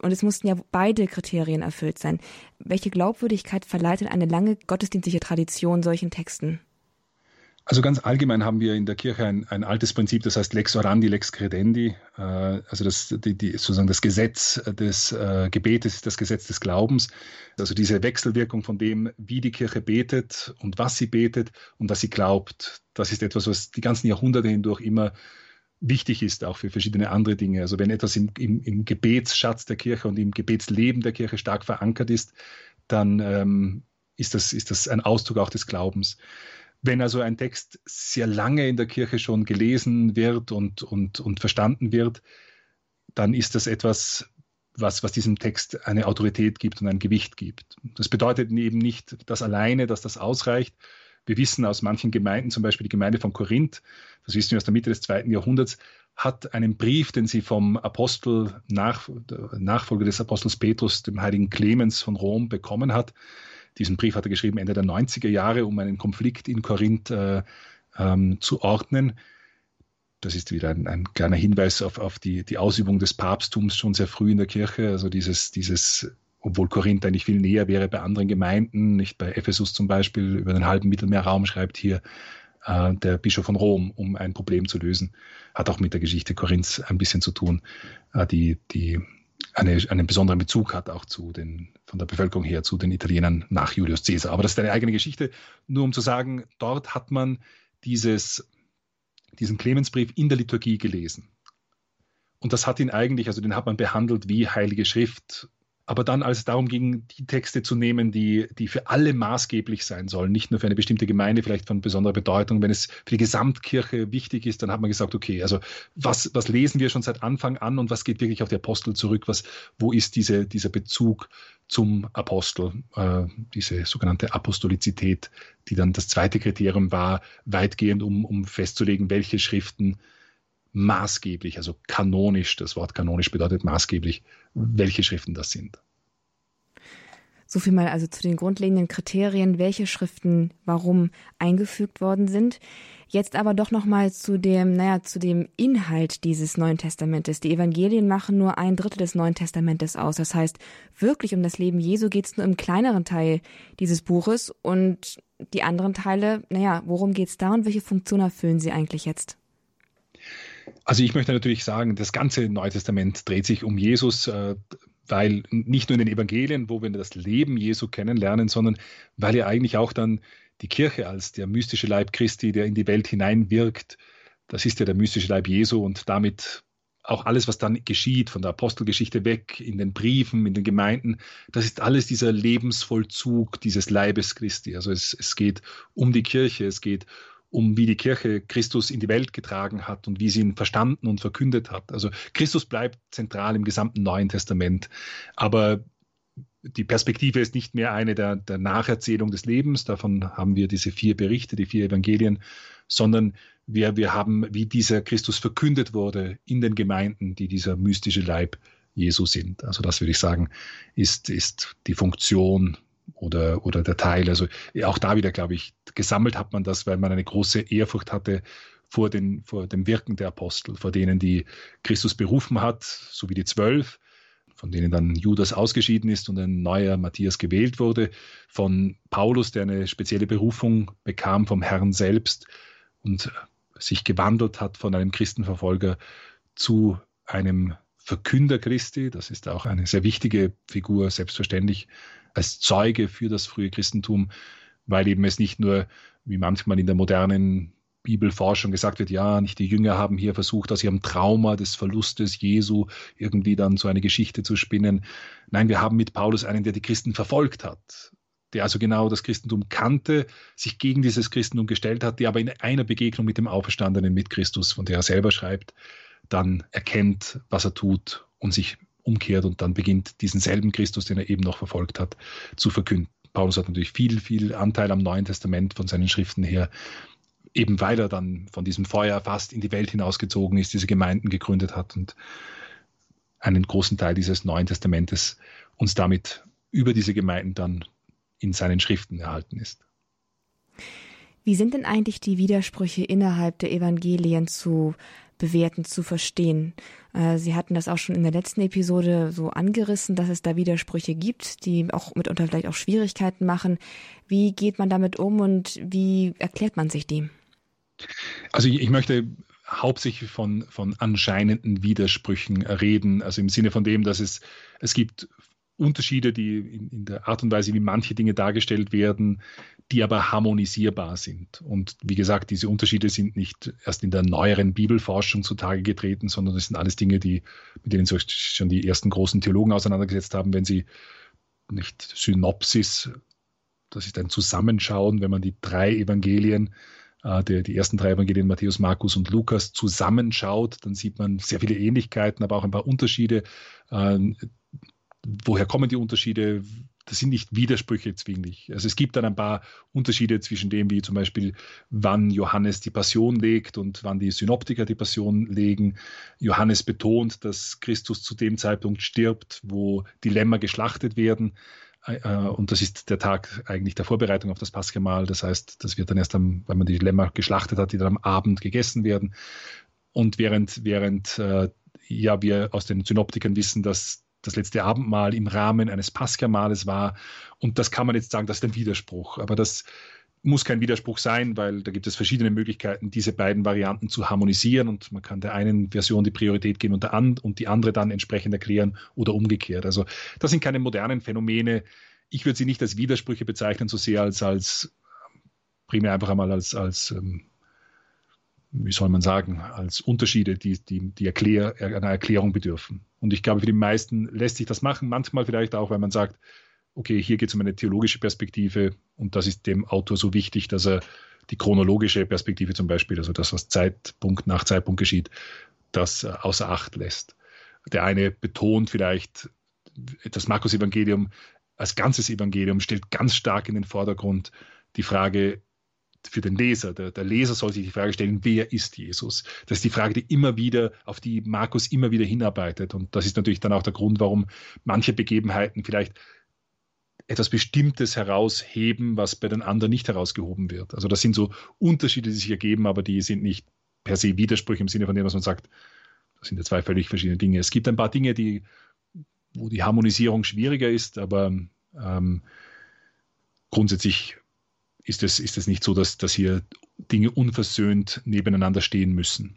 Und es mussten ja beide Kriterien erfüllt sein. Welche Glaubwürdigkeit verleitet eine lange gottesdienstliche Tradition solchen Texten? Also ganz allgemein haben wir in der Kirche ein, ein altes Prinzip, das heißt Lex orandi, Lex credendi. Äh, also das, die, die, sozusagen das Gesetz des äh, Gebetes, das Gesetz des Glaubens. Also diese Wechselwirkung von dem, wie die Kirche betet und was sie betet und was sie glaubt. Das ist etwas, was die ganzen Jahrhunderte hindurch immer wichtig ist, auch für verschiedene andere Dinge. Also wenn etwas im, im, im Gebetsschatz der Kirche und im Gebetsleben der Kirche stark verankert ist, dann ähm, ist, das, ist das ein Ausdruck auch des Glaubens. Wenn also ein Text sehr lange in der Kirche schon gelesen wird und, und, und verstanden wird, dann ist das etwas, was, was diesem Text eine Autorität gibt und ein Gewicht gibt. Das bedeutet eben nicht das alleine, dass das ausreicht. Wir wissen aus manchen Gemeinden, zum Beispiel die Gemeinde von Korinth, das wissen wir aus der Mitte des zweiten Jahrhunderts, hat einen Brief, den sie vom Apostel, nach, Nachfolger des Apostels Petrus, dem heiligen Clemens von Rom, bekommen hat, diesen Brief hat er geschrieben Ende der 90er Jahre, um einen Konflikt in Korinth äh, ähm, zu ordnen. Das ist wieder ein, ein kleiner Hinweis auf, auf die, die, Ausübung des Papsttums schon sehr früh in der Kirche. Also dieses, dieses, obwohl Korinth eigentlich viel näher wäre bei anderen Gemeinden, nicht bei Ephesus zum Beispiel, über den halben Mittelmeerraum schreibt hier äh, der Bischof von Rom, um ein Problem zu lösen. Hat auch mit der Geschichte Korinths ein bisschen zu tun. Äh, die, die eine, einen besonderen Bezug hat, auch zu den, von der Bevölkerung her zu den Italienern nach Julius Caesar. Aber das ist eine eigene Geschichte. Nur um zu sagen, dort hat man dieses, diesen Clemensbrief in der Liturgie gelesen. Und das hat ihn eigentlich, also den hat man behandelt wie Heilige Schrift aber dann, als es darum ging, die Texte zu nehmen, die, die für alle maßgeblich sein sollen, nicht nur für eine bestimmte Gemeinde vielleicht von besonderer Bedeutung, wenn es für die Gesamtkirche wichtig ist, dann hat man gesagt, okay, also was, was lesen wir schon seit Anfang an und was geht wirklich auf die Apostel zurück? Was, wo ist diese, dieser Bezug zum Apostel, äh, diese sogenannte Apostolizität, die dann das zweite Kriterium war, weitgehend, um, um festzulegen, welche Schriften maßgeblich, also kanonisch, das Wort kanonisch bedeutet maßgeblich, welche Schriften das sind. So viel mal also zu den grundlegenden Kriterien, welche Schriften warum eingefügt worden sind. Jetzt aber doch noch mal zu dem, naja, zu dem Inhalt dieses Neuen Testamentes. Die Evangelien machen nur ein Drittel des Neuen Testamentes aus. Das heißt, wirklich um das Leben Jesu geht es nur im kleineren Teil dieses Buches und die anderen Teile, naja, worum geht es da und welche Funktion erfüllen sie eigentlich jetzt? Also ich möchte natürlich sagen, das ganze Neue Testament dreht sich um Jesus, äh, weil nicht nur in den Evangelien, wo wir das Leben Jesu kennenlernen, sondern weil er eigentlich auch dann die Kirche als der mystische Leib Christi, der in die Welt hineinwirkt, das ist ja der mystische Leib Jesu und damit auch alles, was dann geschieht, von der Apostelgeschichte weg, in den Briefen, in den Gemeinden, das ist alles dieser Lebensvollzug dieses Leibes Christi. Also es, es geht um die Kirche, es geht um wie die Kirche Christus in die Welt getragen hat und wie sie ihn verstanden und verkündet hat. Also Christus bleibt zentral im gesamten Neuen Testament, aber die Perspektive ist nicht mehr eine der, der Nacherzählung des Lebens, davon haben wir diese vier Berichte, die vier Evangelien, sondern wir, wir haben, wie dieser Christus verkündet wurde in den Gemeinden, die dieser mystische Leib Jesu sind. Also das würde ich sagen, ist, ist die Funktion oder, oder der Teil. Also auch da wieder, glaube ich, gesammelt hat man das, weil man eine große Ehrfurcht hatte vor, den, vor dem Wirken der Apostel, vor denen, die Christus berufen hat, so wie die Zwölf, von denen dann Judas ausgeschieden ist und ein neuer Matthias gewählt wurde, von Paulus, der eine spezielle Berufung bekam vom Herrn selbst und sich gewandelt hat von einem Christenverfolger zu einem Verkünder Christi. Das ist auch eine sehr wichtige Figur, selbstverständlich als Zeuge für das frühe Christentum, weil eben es nicht nur, wie manchmal in der modernen Bibelforschung gesagt wird, ja, nicht die Jünger haben hier versucht, aus ihrem Trauma des Verlustes Jesu irgendwie dann so eine Geschichte zu spinnen. Nein, wir haben mit Paulus einen, der die Christen verfolgt hat, der also genau das Christentum kannte, sich gegen dieses Christentum gestellt hat, der aber in einer Begegnung mit dem Auferstandenen mit Christus, von der er selber schreibt, dann erkennt, was er tut und sich umkehrt und dann beginnt diesen selben Christus, den er eben noch verfolgt hat, zu verkünden. Paulus hat natürlich viel, viel Anteil am Neuen Testament von seinen Schriften her eben weil er dann von diesem Feuer fast in die Welt hinausgezogen ist, diese Gemeinden gegründet hat und einen großen Teil dieses Neuen Testamentes uns damit über diese Gemeinden dann in seinen Schriften erhalten ist. Wie sind denn eigentlich die Widersprüche innerhalb der Evangelien zu bewerten, zu verstehen? Äh, Sie hatten das auch schon in der letzten Episode so angerissen, dass es da Widersprüche gibt, die auch mitunter vielleicht auch Schwierigkeiten machen. Wie geht man damit um und wie erklärt man sich dem? Also ich, ich möchte hauptsächlich von, von anscheinenden Widersprüchen reden, also im Sinne von dem, dass es, es gibt Unterschiede, die in, in, der Art und Weise, wie manche Dinge dargestellt werden, die aber harmonisierbar sind. Und wie gesagt, diese Unterschiede sind nicht erst in der neueren Bibelforschung zutage getreten, sondern das sind alles Dinge, die, mit denen sich schon die ersten großen Theologen auseinandergesetzt haben, wenn sie nicht Synopsis, das ist ein Zusammenschauen, wenn man die drei Evangelien äh, der, die ersten drei Evangelien, Matthäus, Markus und Lukas, zusammenschaut, dann sieht man sehr viele Ähnlichkeiten, aber auch ein paar Unterschiede. Ähm, woher kommen die Unterschiede? Das sind nicht Widersprüche zwinglich. Also es gibt dann ein paar Unterschiede zwischen dem, wie zum Beispiel, wann Johannes die Passion legt und wann die Synoptiker die Passion legen. Johannes betont, dass Christus zu dem Zeitpunkt stirbt, wo die Lämmer geschlachtet werden. Äh, und das ist der Tag eigentlich der Vorbereitung auf das Paschamal. Das heißt, das wird dann erst, am, wenn man die Lämmer geschlachtet hat, die dann am Abend gegessen werden. Und während, während äh, ja, wir aus den Synoptikern wissen, dass das letzte Abendmahl im Rahmen eines Paschamal war. Und das kann man jetzt sagen, das ist ein Widerspruch. Aber das muss kein Widerspruch sein, weil da gibt es verschiedene Möglichkeiten, diese beiden Varianten zu harmonisieren und man kann der einen Version die Priorität geben und, an, und die andere dann entsprechend erklären oder umgekehrt. Also das sind keine modernen Phänomene. Ich würde sie nicht als Widersprüche bezeichnen, so sehr als, als primär einfach einmal als, als ähm, wie soll man sagen, als Unterschiede, die, die, die Erklär, einer Erklärung bedürfen. Und ich glaube, für die meisten lässt sich das machen, manchmal vielleicht auch, weil man sagt, okay, hier geht es um eine theologische Perspektive und das ist dem Autor so wichtig, dass er die chronologische Perspektive zum Beispiel, also das, was Zeitpunkt nach Zeitpunkt geschieht, das äh, außer Acht lässt. Der eine betont vielleicht, das Markus-Evangelium als ganzes Evangelium stellt ganz stark in den Vordergrund die Frage für den Leser. Der, der, Leser soll sich die Frage stellen, wer ist Jesus? Das ist die Frage, die immer wieder, auf die Markus immer wieder hinarbeitet. Und das ist natürlich dann auch der Grund, warum manche Begebenheiten vielleicht etwas Bestimmtes herausheben, was bei den anderen nicht herausgehoben wird. Also das sind so Unterschiede, die sich ergeben, aber die sind nicht per se Widersprüche im Sinne von dem, was man sagt, das sind ja zwei völlig verschiedene Dinge. Es gibt ein paar Dinge, die, wo die Harmonisierung schwieriger ist, aber ähm, grundsätzlich ist es, ist es nicht so, dass, dass hier Dinge unversöhnt nebeneinander stehen müssen.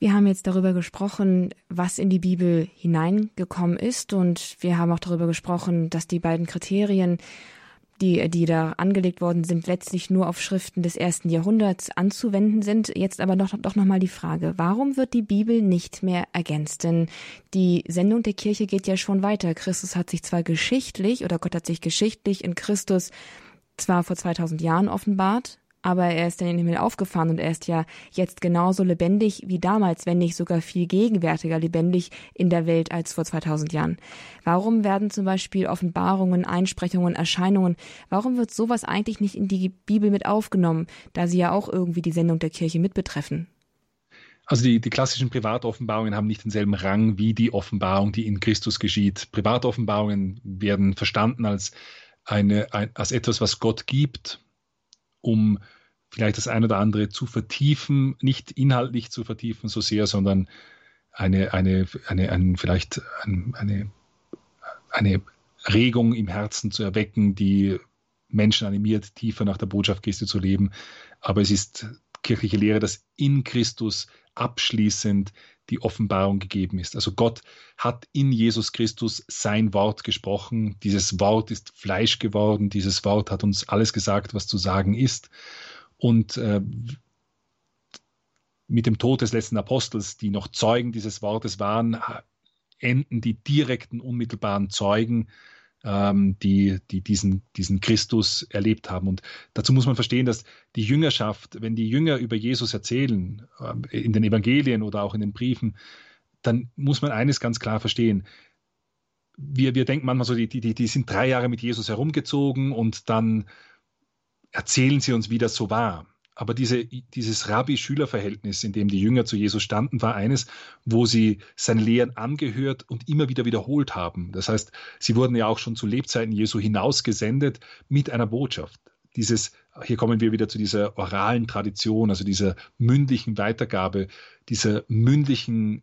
Wir haben jetzt darüber gesprochen, was in die Bibel hineingekommen ist und wir haben auch darüber gesprochen, dass die beiden Kriterien, die, die da angelegt worden sind, letztlich nur auf Schriften des ersten Jahrhunderts anzuwenden sind. Jetzt aber doch, doch nochmal die Frage, warum wird die Bibel nicht mehr ergänzt? Denn die Sendung der Kirche geht ja schon weiter. Christus hat sich zwar geschichtlich oder Gott hat sich geschichtlich in Christus zwar vor 2000 Jahren offenbart, aber er ist in den Himmel aufgefahren und er ist ja jetzt genauso lebendig wie damals, wenn nicht sogar viel gegenwärtiger lebendig in der Welt als vor 2000 Jahren. Warum werden zum Beispiel Offenbarungen, Einsprechungen, Erscheinungen, warum wird sowas eigentlich nicht in die Bibel mit aufgenommen, da sie ja auch irgendwie die Sendung der Kirche mit betreffen? Also die, die klassischen Privatoffenbarungen haben nicht denselben Rang wie die Offenbarung, die in Christus geschieht. Privatoffenbarungen werden verstanden als, eine, ein, als etwas, was Gott gibt, um vielleicht das eine oder andere zu vertiefen, nicht inhaltlich zu vertiefen so sehr, sondern eine, eine, eine, eine vielleicht eine, eine Regung im Herzen zu erwecken, die Menschen animiert, tiefer nach der Botschaft Christi zu leben. Aber es ist kirchliche Lehre, dass in Christus abschließend die Offenbarung gegeben ist. Also Gott hat in Jesus Christus sein Wort gesprochen. Dieses Wort ist Fleisch geworden. Dieses Wort hat uns alles gesagt, was zu sagen ist. Und äh, mit dem Tod des letzten Apostels, die noch Zeugen dieses Wortes waren, enden die direkten, unmittelbaren Zeugen ähm, die, die diesen, diesen Christus erlebt haben. Und dazu muss man verstehen, dass die Jüngerschaft, wenn die Jünger über Jesus erzählen, äh, in den Evangelien oder auch in den Briefen, dann muss man eines ganz klar verstehen. Wir, wir denken manchmal so, die, die, die sind drei Jahre mit Jesus herumgezogen und dann erzählen sie uns, wie das so war. Aber diese, dieses Rabbi-Schüler-Verhältnis, in dem die Jünger zu Jesus standen, war eines, wo sie seine Lehren angehört und immer wieder wiederholt haben. Das heißt, sie wurden ja auch schon zu Lebzeiten Jesu hinausgesendet mit einer Botschaft. Dieses, hier kommen wir wieder zu dieser oralen Tradition, also dieser mündlichen Weitergabe, dieser mündlichen,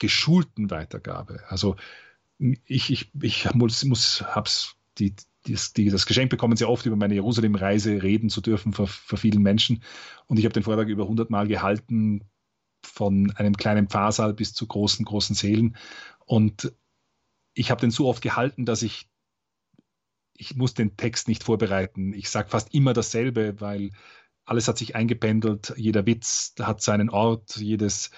geschulten Weitergabe. Also ich, ich, ich muss, muss hab's die, das, die, das Geschenk bekommen sehr oft, über meine Jerusalem-Reise reden zu dürfen vor, vor vielen Menschen. Und ich habe den Vortrag über 100 Mal gehalten, von einem kleinen Pfarrsaal bis zu großen, großen Sälen. Und ich habe den so oft gehalten, dass ich, ich muss den Text nicht vorbereiten. Ich sage fast immer dasselbe, weil alles hat sich eingependelt. Jeder Witz hat seinen Ort, jedes,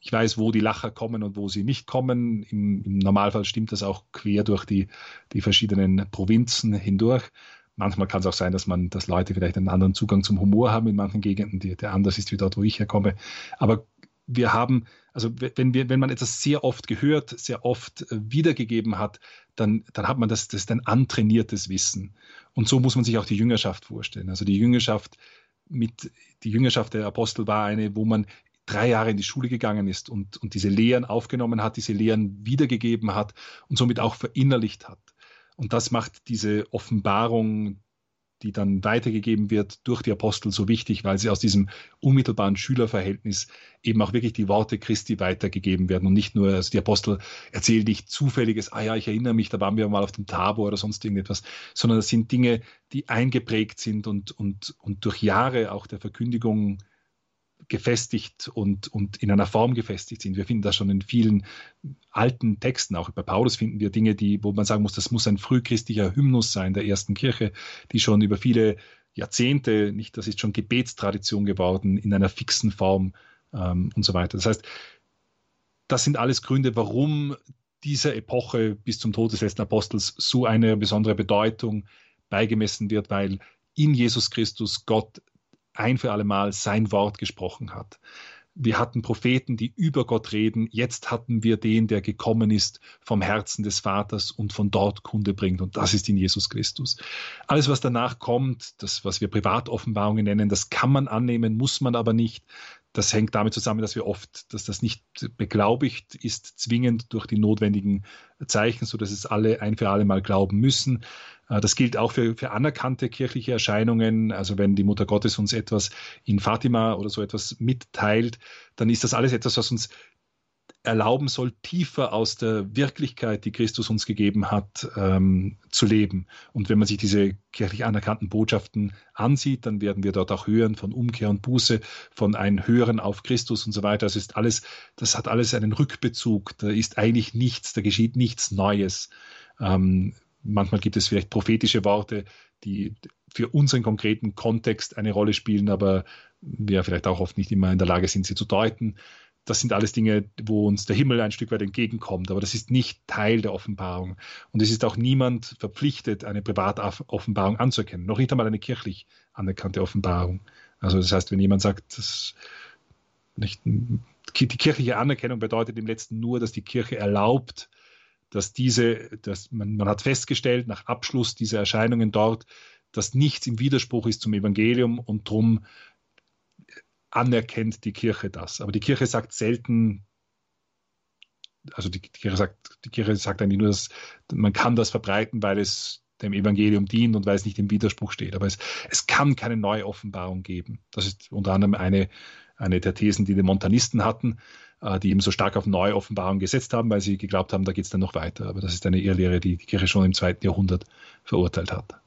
ich weiß, wo die Lacher kommen und wo sie nicht kommen. Im, im Normalfall stimmt das auch quer durch die, die verschiedenen Provinzen hindurch. Manchmal kann es auch sein, dass man, dass Leute vielleicht einen anderen Zugang zum Humor haben in manchen Gegenden, die, der anders ist wie dort, wo ich herkomme. Aber wir haben, also wenn, wir, wenn man etwas sehr oft gehört, sehr oft äh, wiedergegeben hat, dann, dann hat man das, das ist ein antrainiertes Wissen. Und so muss man sich auch die Jüngerschaft vorstellen. Also die Jüngerschaft mit, die Jüngerschaft der Apostel war eine, wo man drei Jahre in die Schule gegangen ist und, und diese Lehren aufgenommen hat, diese Lehren wiedergegeben hat und somit auch verinnerlicht hat. Und das macht diese Offenbarung, die dann weitergegeben wird durch die Apostel so wichtig, weil sie aus diesem unmittelbaren Schülerverhältnis eben auch wirklich die Worte Christi weitergegeben werden und nicht nur, also die Apostel erzählen nicht zufälliges, ah ja, ich erinnere mich, da waren wir mal auf dem Tabor oder sonst irgendetwas, sondern das sind Dinge, die eingeprägt sind und, und, und durch Jahre auch der Verkündigung gefestigt und, und in einer Form gefestigt sind. Wir finden das schon in vielen alten Texten, auch bei Paulus finden wir Dinge, die, wo man sagen muss, das muss ein frühchristlicher Hymnus sein der ersten Kirche, die schon über viele Jahrzehnte, nicht, das ist schon Gebetstradition geworden, in einer fixen Form ähm, und so weiter. Das heißt, das sind alles Gründe, warum dieser Epoche bis zum Tod des letzten Apostels so eine besondere Bedeutung beigemessen wird, weil in Jesus Christus Gott ein für alle Mal sein Wort gesprochen hat. Wir hatten Propheten, die über Gott reden. Jetzt hatten wir den, der gekommen ist vom Herzen des Vaters und von dort Kunde bringt. Und das ist in Jesus Christus. Alles, was danach kommt, das, was wir Privatoffenbarungen nennen, das kann man annehmen, muss man aber nicht. Das hängt damit zusammen, dass wir oft, dass das nicht beglaubigt ist, zwingend durch die notwendigen Zeichen, so dass es alle ein für alle Mal glauben müssen. Äh, das gilt auch für, für anerkannte kirchliche Erscheinungen. Also wenn die Mutter Gottes uns etwas in Fatima oder so etwas mitteilt, dann ist das alles etwas, was uns erlauben soll, tiefer aus der Wirklichkeit, die Christus uns gegeben hat, ähm, zu leben. Und wenn man sich diese kirchlich anerkannten Botschaften ansieht, dann werden wir dort auch hören von Umkehr und Buße, von ein Hören auf Christus und so weiter. Das ist alles, das hat alles einen Rückbezug. Da ist eigentlich nichts, da geschieht nichts Neues. Ähm, manchmal gibt es vielleicht prophetische Worte, die für unseren konkreten Kontext eine Rolle spielen, aber wir vielleicht auch oft nicht immer in der Lage sind, sie zu deuten. Das sind alles Dinge, wo uns der Himmel ein Stück weit entgegenkommt, aber das ist nicht Teil der Offenbarung. Und es ist auch niemand verpflichtet, eine Privatoffenbarung anzuerkennen, noch nicht einmal eine kirchlich anerkannte Offenbarung. Also das heißt, wenn jemand sagt, dass nicht, die kirchliche Anerkennung bedeutet im letzten nur, dass die Kirche erlaubt, dass diese, dass man, man hat festgestellt nach Abschluss dieser Erscheinungen dort, dass nichts im Widerspruch ist zum Evangelium und darum anerkennt die Kirche das. Aber die Kirche sagt selten, also die, die, Kirche sagt, die Kirche sagt eigentlich nur, dass man kann das verbreiten, weil es dem Evangelium dient und weil es nicht im Widerspruch steht. Aber es, es kann keine neue Offenbarung geben. Das ist unter anderem eine, eine der Thesen, die die Montanisten hatten. äh, die eben so stark auf Neuoffenbarung gesetzt haben, weil sie geglaubt haben, da geht es dann noch weiter. Aber das ist eine Irrlehre, die die Kirche schon im zweiten Jahrhundert verurteilt hat.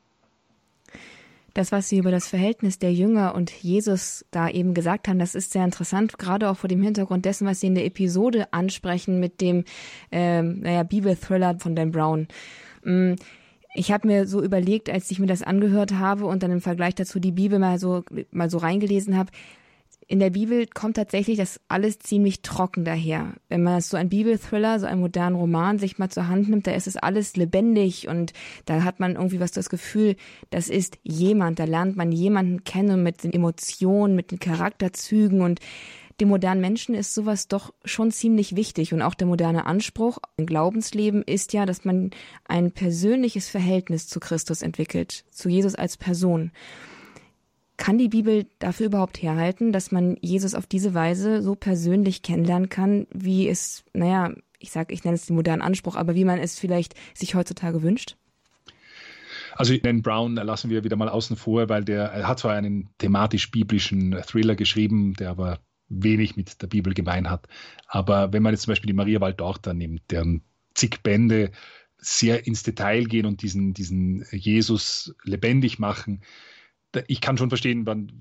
Das, was Sie über das Verhältnis der Jünger und Jesus da eben gesagt haben, das ist sehr interessant, gerade auch vor dem Hintergrund dessen, was Sie in der Episode ansprechen mit dem, ähm, naja, Bibelthriller von Dan Brown. Mm, ich habe mir so überlegt, als ich mir das angehört habe und dann im Vergleich dazu die Bibel mal so mal so reingelesen habe, in der Bibel kommt tatsächlich das alles ziemlich trocken daher. Wenn man so ein Bibelthriller, so einen modernen Roman sich mal zur Hand nimmt, da ist es alles lebendig und da hat man irgendwie was das Gefühl, das ist jemand, da lernt man jemanden kennen mit den Emotionen, mit den Charakterzügen und dem modernen Menschen ist sowas doch schon ziemlich wichtig und auch der moderne Anspruch im Glaubensleben ist ja, dass man ein persönliches Verhältnis zu Christus entwickelt, zu Jesus als Person. Kann die Bibel dafür überhaupt herhalten, dass man Jesus auf diese Weise so persönlich kennenlernen kann, wie es, naja, ich sag, ich nenne es den modernen Anspruch, aber wie man es vielleicht sich heutzutage wünscht? Also den Brown lassen wir wieder mal außen vor, weil der er hat zwar einen thematisch-biblischen Thriller geschrieben, der aber wenig mit der Bibel gemein hat. Aber wenn man jetzt zum Beispiel die Maria Waldorta nimmt, deren zig Bände sehr ins Detail gehen und diesen, diesen Jesus lebendig machen, ich kann schon verstehen, wann,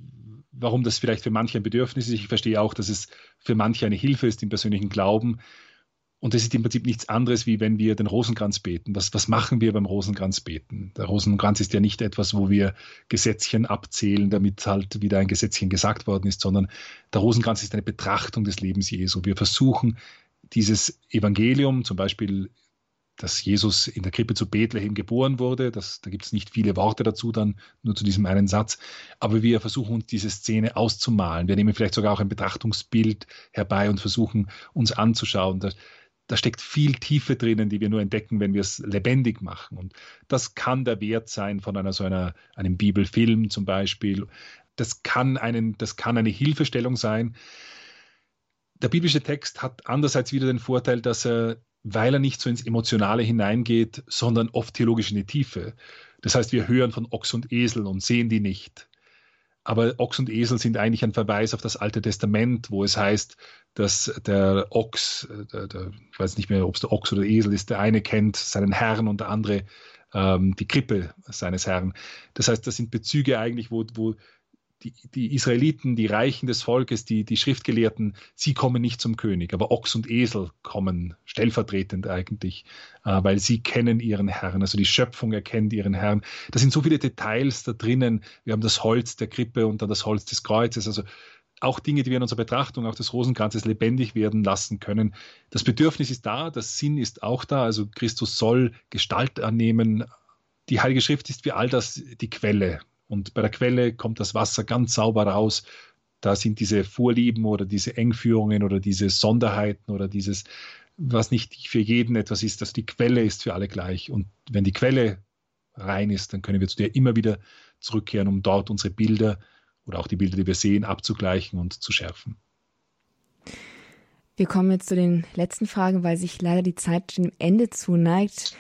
warum das vielleicht für manche ein Bedürfnis ist. Ich verstehe auch, dass es für manche eine Hilfe ist im persönlichen Glauben. Und das ist im Prinzip nichts anderes, wie wenn wir den Rosenkranz beten. Was, was machen wir beim Rosenkranz beten? Der Rosenkranz ist ja nicht etwas, wo wir Gesetzchen abzählen, damit halt wieder ein Gesetzchen gesagt worden ist, sondern der Rosenkranz ist eine Betrachtung des Lebens Jesu. Wir versuchen, dieses Evangelium, zum Beispiel dass Jesus in der Krippe zu Bethlehem geboren wurde. Das, da gibt es nicht viele Worte dazu, dann nur zu diesem einen Satz. Aber wir versuchen uns diese Szene auszumalen. Wir nehmen vielleicht sogar auch ein Betrachtungsbild herbei und versuchen uns anzuschauen. Da, da steckt viel Tiefe drinnen, die wir nur entdecken, wenn wir es lebendig machen. Und das kann der Wert sein von einer so einer, einem Bibelfilm zum Beispiel. Das kann, einen, das kann eine Hilfestellung sein. Der biblische Text hat andererseits wieder den Vorteil, dass er weil er nicht so ins Emotionale hineingeht, sondern oft theologisch in die Tiefe. Das heißt, wir hören von Ochs und Esel und sehen die nicht. Aber Ochs und Esel sind eigentlich ein Verweis auf das Alte Testament, wo es heißt, dass der Ochs, der, der, ich weiß nicht mehr, ob es der Ochs oder der Esel ist, der eine kennt seinen Herrn und der andere ähm, die Krippe seines Herrn. Das heißt, das sind Bezüge eigentlich, wo, wo die, die Israeliten, die Reichen des Volkes, die, die Schriftgelehrten, sie kommen nicht zum König, aber Ochs und Esel kommen stellvertretend eigentlich, äh, weil sie kennen ihren Herrn, also die Schöpfung erkennt ihren Herrn. Da sind so viele Details da drinnen. Wir haben das Holz der Krippe und dann das Holz des Kreuzes, also auch Dinge, die wir in unserer Betrachtung auch des Rosenkranzes lebendig werden lassen können. Das Bedürfnis ist da, das Sinn ist auch da, also Christus soll Gestalt annehmen. Die Heilige Schrift ist für all das die Quelle. Und bei der Quelle kommt das Wasser ganz sauber raus. Da sind diese Vorlieben oder diese Engführungen oder diese Sonderheiten oder dieses, was nicht für jeden etwas ist, dass die Quelle ist für alle gleich. Und wenn die Quelle rein ist, dann können wir zu der immer wieder zurückkehren, um dort unsere Bilder oder auch die Bilder, die wir sehen, abzugleichen und zu schärfen. Wir kommen jetzt zu den letzten Fragen, weil sich leider die Zeit dem Ende zuneigt.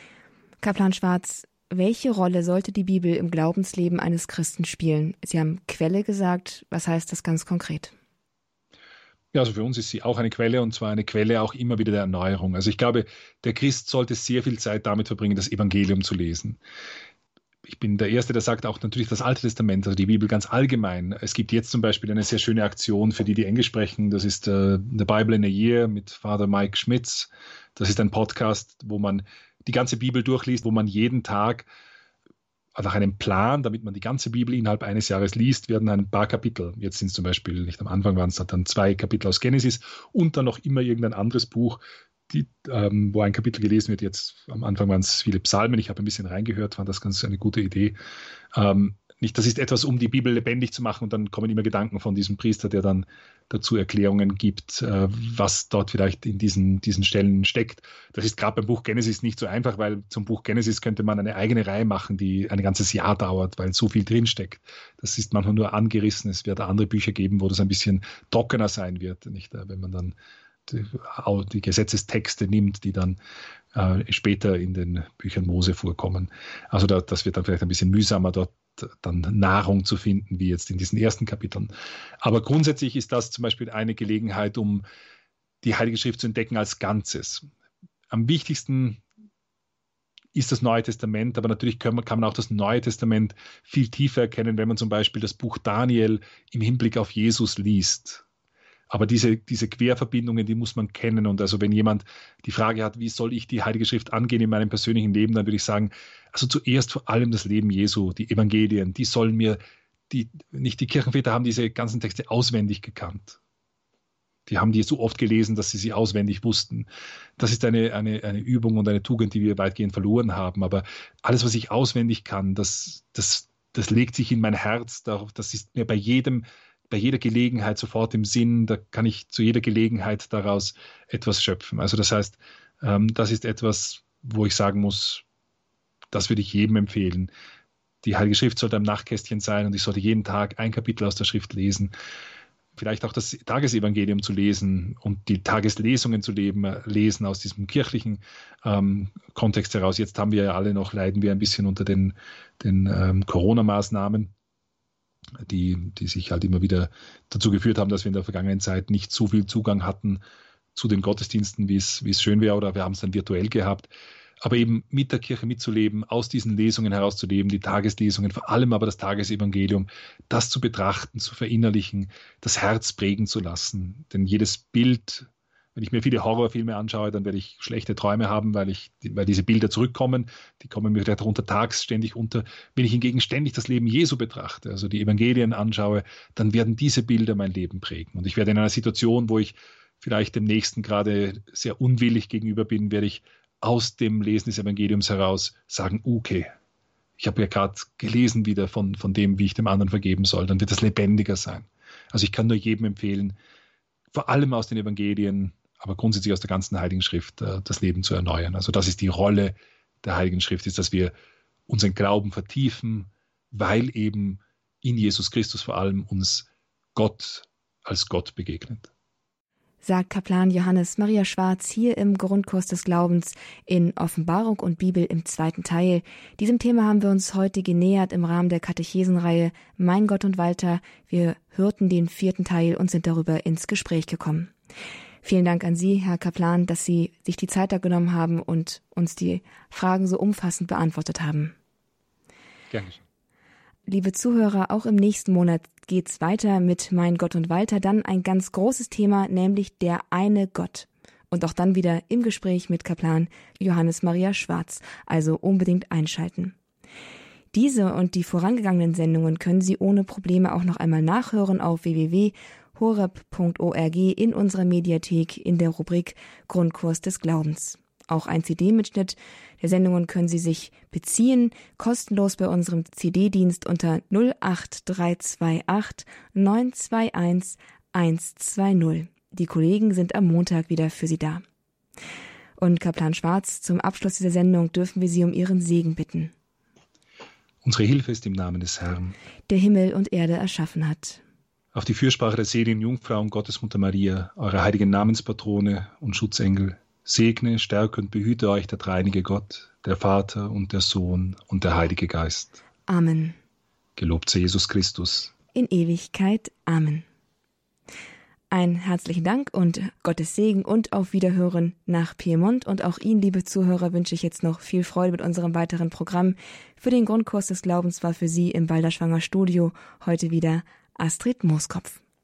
Kaplan Schwarz, welche Rolle sollte die Bibel im Glaubensleben eines Christen spielen? Sie haben Quelle gesagt. Was heißt das ganz konkret? Ja, also für uns ist sie auch eine Quelle und zwar eine Quelle auch immer wieder der Erneuerung. Also ich glaube, der Christ sollte sehr viel Zeit damit verbringen, das Evangelium zu lesen. Ich bin der Erste, der sagt auch natürlich das Alte Testament, also die Bibel ganz allgemein. Es gibt jetzt zum Beispiel eine sehr schöne Aktion für die, die Englisch sprechen. Das ist uh, The Bible in a Year mit Father Mike Schmitz. Das ist ein Podcast, wo man die ganze Bibel durchliest, wo man jeden Tag nach einem Plan, damit man die ganze Bibel innerhalb eines Jahres liest, werden ein paar Kapitel. Jetzt sind es zum Beispiel, nicht am Anfang waren es dann zwei Kapitel aus Genesis und dann noch immer irgendein anderes Buch, die, ähm, wo ein Kapitel gelesen wird. Jetzt am Anfang waren es viele Psalmen. Ich habe ein bisschen reingehört, fand das ganz eine gute Idee. Ähm, nicht, das ist etwas, um die Bibel lebendig zu machen und dann kommen immer Gedanken von diesem Priester, der dann dazu Erklärungen gibt, äh, was dort vielleicht in diesen, diesen Stellen steckt. Das ist gerade beim Buch Genesis nicht so einfach, weil zum Buch Genesis könnte man eine eigene Reihe machen, die ein ganzes Jahr dauert, weil so viel drinsteckt. Das ist manchmal nur angerissen. Es wird andere Bücher geben, wo das ein bisschen trockener sein wird, nicht? Äh, wenn man dann die, die Gesetzestexte nimmt, die dann äh, später in den Büchern Mose vorkommen. Also da, das wird dann vielleicht ein bisschen mühsamer, dort dann Nahrung zu finden, wie jetzt in diesen ersten Kapiteln. Aber grundsätzlich ist das zum Beispiel eine Gelegenheit, um die Heilige Schrift zu entdecken als Ganzes. Am wichtigsten ist das Neue Testament, aber natürlich kann man, kann man auch das Neue Testament viel tiefer erkennen, wenn man zum Beispiel das Buch Daniel im Hinblick auf Jesus liest. Aber diese, diese Querverbindungen, die muss man kennen. Und also wenn jemand die Frage hat, wie soll ich die Heilige Schrift angehen in meinem persönlichen Leben, dann würde ich sagen, also zuerst vor allem das Leben Jesu, die Evangelien, die sollen mir, die, nicht die Kirchenväter haben diese ganzen Texte auswendig gekannt. Die haben die so oft gelesen, dass sie sie auswendig wussten. Das ist eine, eine, eine Übung und eine Tugend, die wir weitgehend verloren haben. Aber alles, was ich auswendig kann, das, das, das legt sich in mein Herz. Das ist mir bei jedem, bei jeder Gelegenheit sofort im Sinn. Da kann ich zu jeder Gelegenheit daraus etwas schöpfen. Also das heißt, ähm, das ist etwas, wo ich sagen muss, das würde ich jedem empfehlen. Die Heilige Schrift sollte am Nachtkästchen sein und ich sollte jeden Tag ein Kapitel aus der Schrift lesen vielleicht auch das Tagesevangelium zu lesen und die Tageslesungen zu leben, äh, lesen aus diesem kirchlichen ähm, Kontext heraus. Jetzt haben wir ja alle noch, leiden wir ein bisschen unter den, den ähm, Corona-Maßnahmen, die, die sich halt immer wieder dazu geführt haben, dass wir in der vergangenen Zeit nicht so viel Zugang hatten zu den Gottesdiensten, wie es, wie es schön wäre, oder wir haben es dann virtuell gehabt aber eben mit der Kirche mitzuleben, aus diesen Lesungen herauszuleben, die Tageslesungen, vor allem aber das Tagesevangelium, das zu betrachten, zu verinnerlichen, das Herz prägen zu lassen. Denn jedes Bild, wenn ich mir viele Horrorfilme anschaue, dann werde ich schlechte Träume haben, weil, ich, weil diese Bilder zurückkommen. Die kommen mir vielleicht untertags ständig unter. Wenn ich hingegen ständig das Leben Jesu betrachte, also die Evangelien anschaue, dann werden diese Bilder mein Leben prägen. Und ich werde in einer Situation, wo ich vielleicht dem Nächsten gerade sehr unwillig gegenüber bin, werde ich aus dem Lesen des Evangeliums heraus sagen, okay, ich habe ja gerade gelesen wieder von, von dem, wie ich dem anderen vergeben soll, dann wird das lebendiger sein. Also ich kann nur jedem empfehlen, vor allem aus den Evangelien, aber grundsätzlich aus der ganzen Heiligen Schrift, äh, das Leben zu erneuern. Also das ist die Rolle der Heiligen Schrift, ist, dass wir unseren Glauben vertiefen, weil eben in Jesus Christus vor allem uns Gott als Gott begegnet sagt Kaplan Johannes Maria Schwarz hier im Grundkurs des Glaubens in Offenbarung und Bibel im zweiten Teil. Diesem Thema haben wir uns heute genähert im Rahmen der Katechesenreihe Mein Gott und Walter. Wir hörten den vierten Teil und sind darüber ins Gespräch gekommen. Vielen Dank an Sie, Herr Kaplan, dass Sie sich die Zeit da genommen haben und uns die Fragen so umfassend beantwortet haben. Gerne. Liebe Zuhörer, auch im nächsten Monat geht's weiter mit Mein Gott und Walter. Dann ein ganz großes Thema, nämlich der eine Gott. Und auch dann wieder im Gespräch mit Kaplan Johannes Maria Schwarz. Also unbedingt einschalten. Diese und die vorangegangenen Sendungen können Sie ohne Probleme auch noch einmal nachhören auf www.horeb.org in unserer Mediathek in der Rubrik Grundkurs des Glaubens. Auch ein CD-Mitschnitt der Sendungen können Sie sich beziehen, kostenlos bei unserem CD-Dienst unter 08328 921 120. Die Kollegen sind am Montag wieder für Sie da. Und Kaplan Schwarz, zum Abschluss dieser Sendung dürfen wir Sie um Ihren Segen bitten. Unsere Hilfe ist im Namen des Herrn, der Himmel und Erde erschaffen hat. Auf die Fürsprache der Seligen Jungfrau und Gottesmutter Maria, eure heiligen Namenspatrone und Schutzengel, Segne, stärke und behüte euch der dreinige Gott, der Vater und der Sohn und der Heilige Geist. Amen. Gelobt sei Jesus Christus. In Ewigkeit. Amen. Ein herzlichen Dank und Gottes Segen und auf Wiederhören nach Piemont. Und auch Ihnen, liebe Zuhörer, wünsche ich jetzt noch viel Freude mit unserem weiteren Programm. Für den Grundkurs des Glaubens war für Sie im Balderschwanger Studio heute wieder Astrid Mooskopf.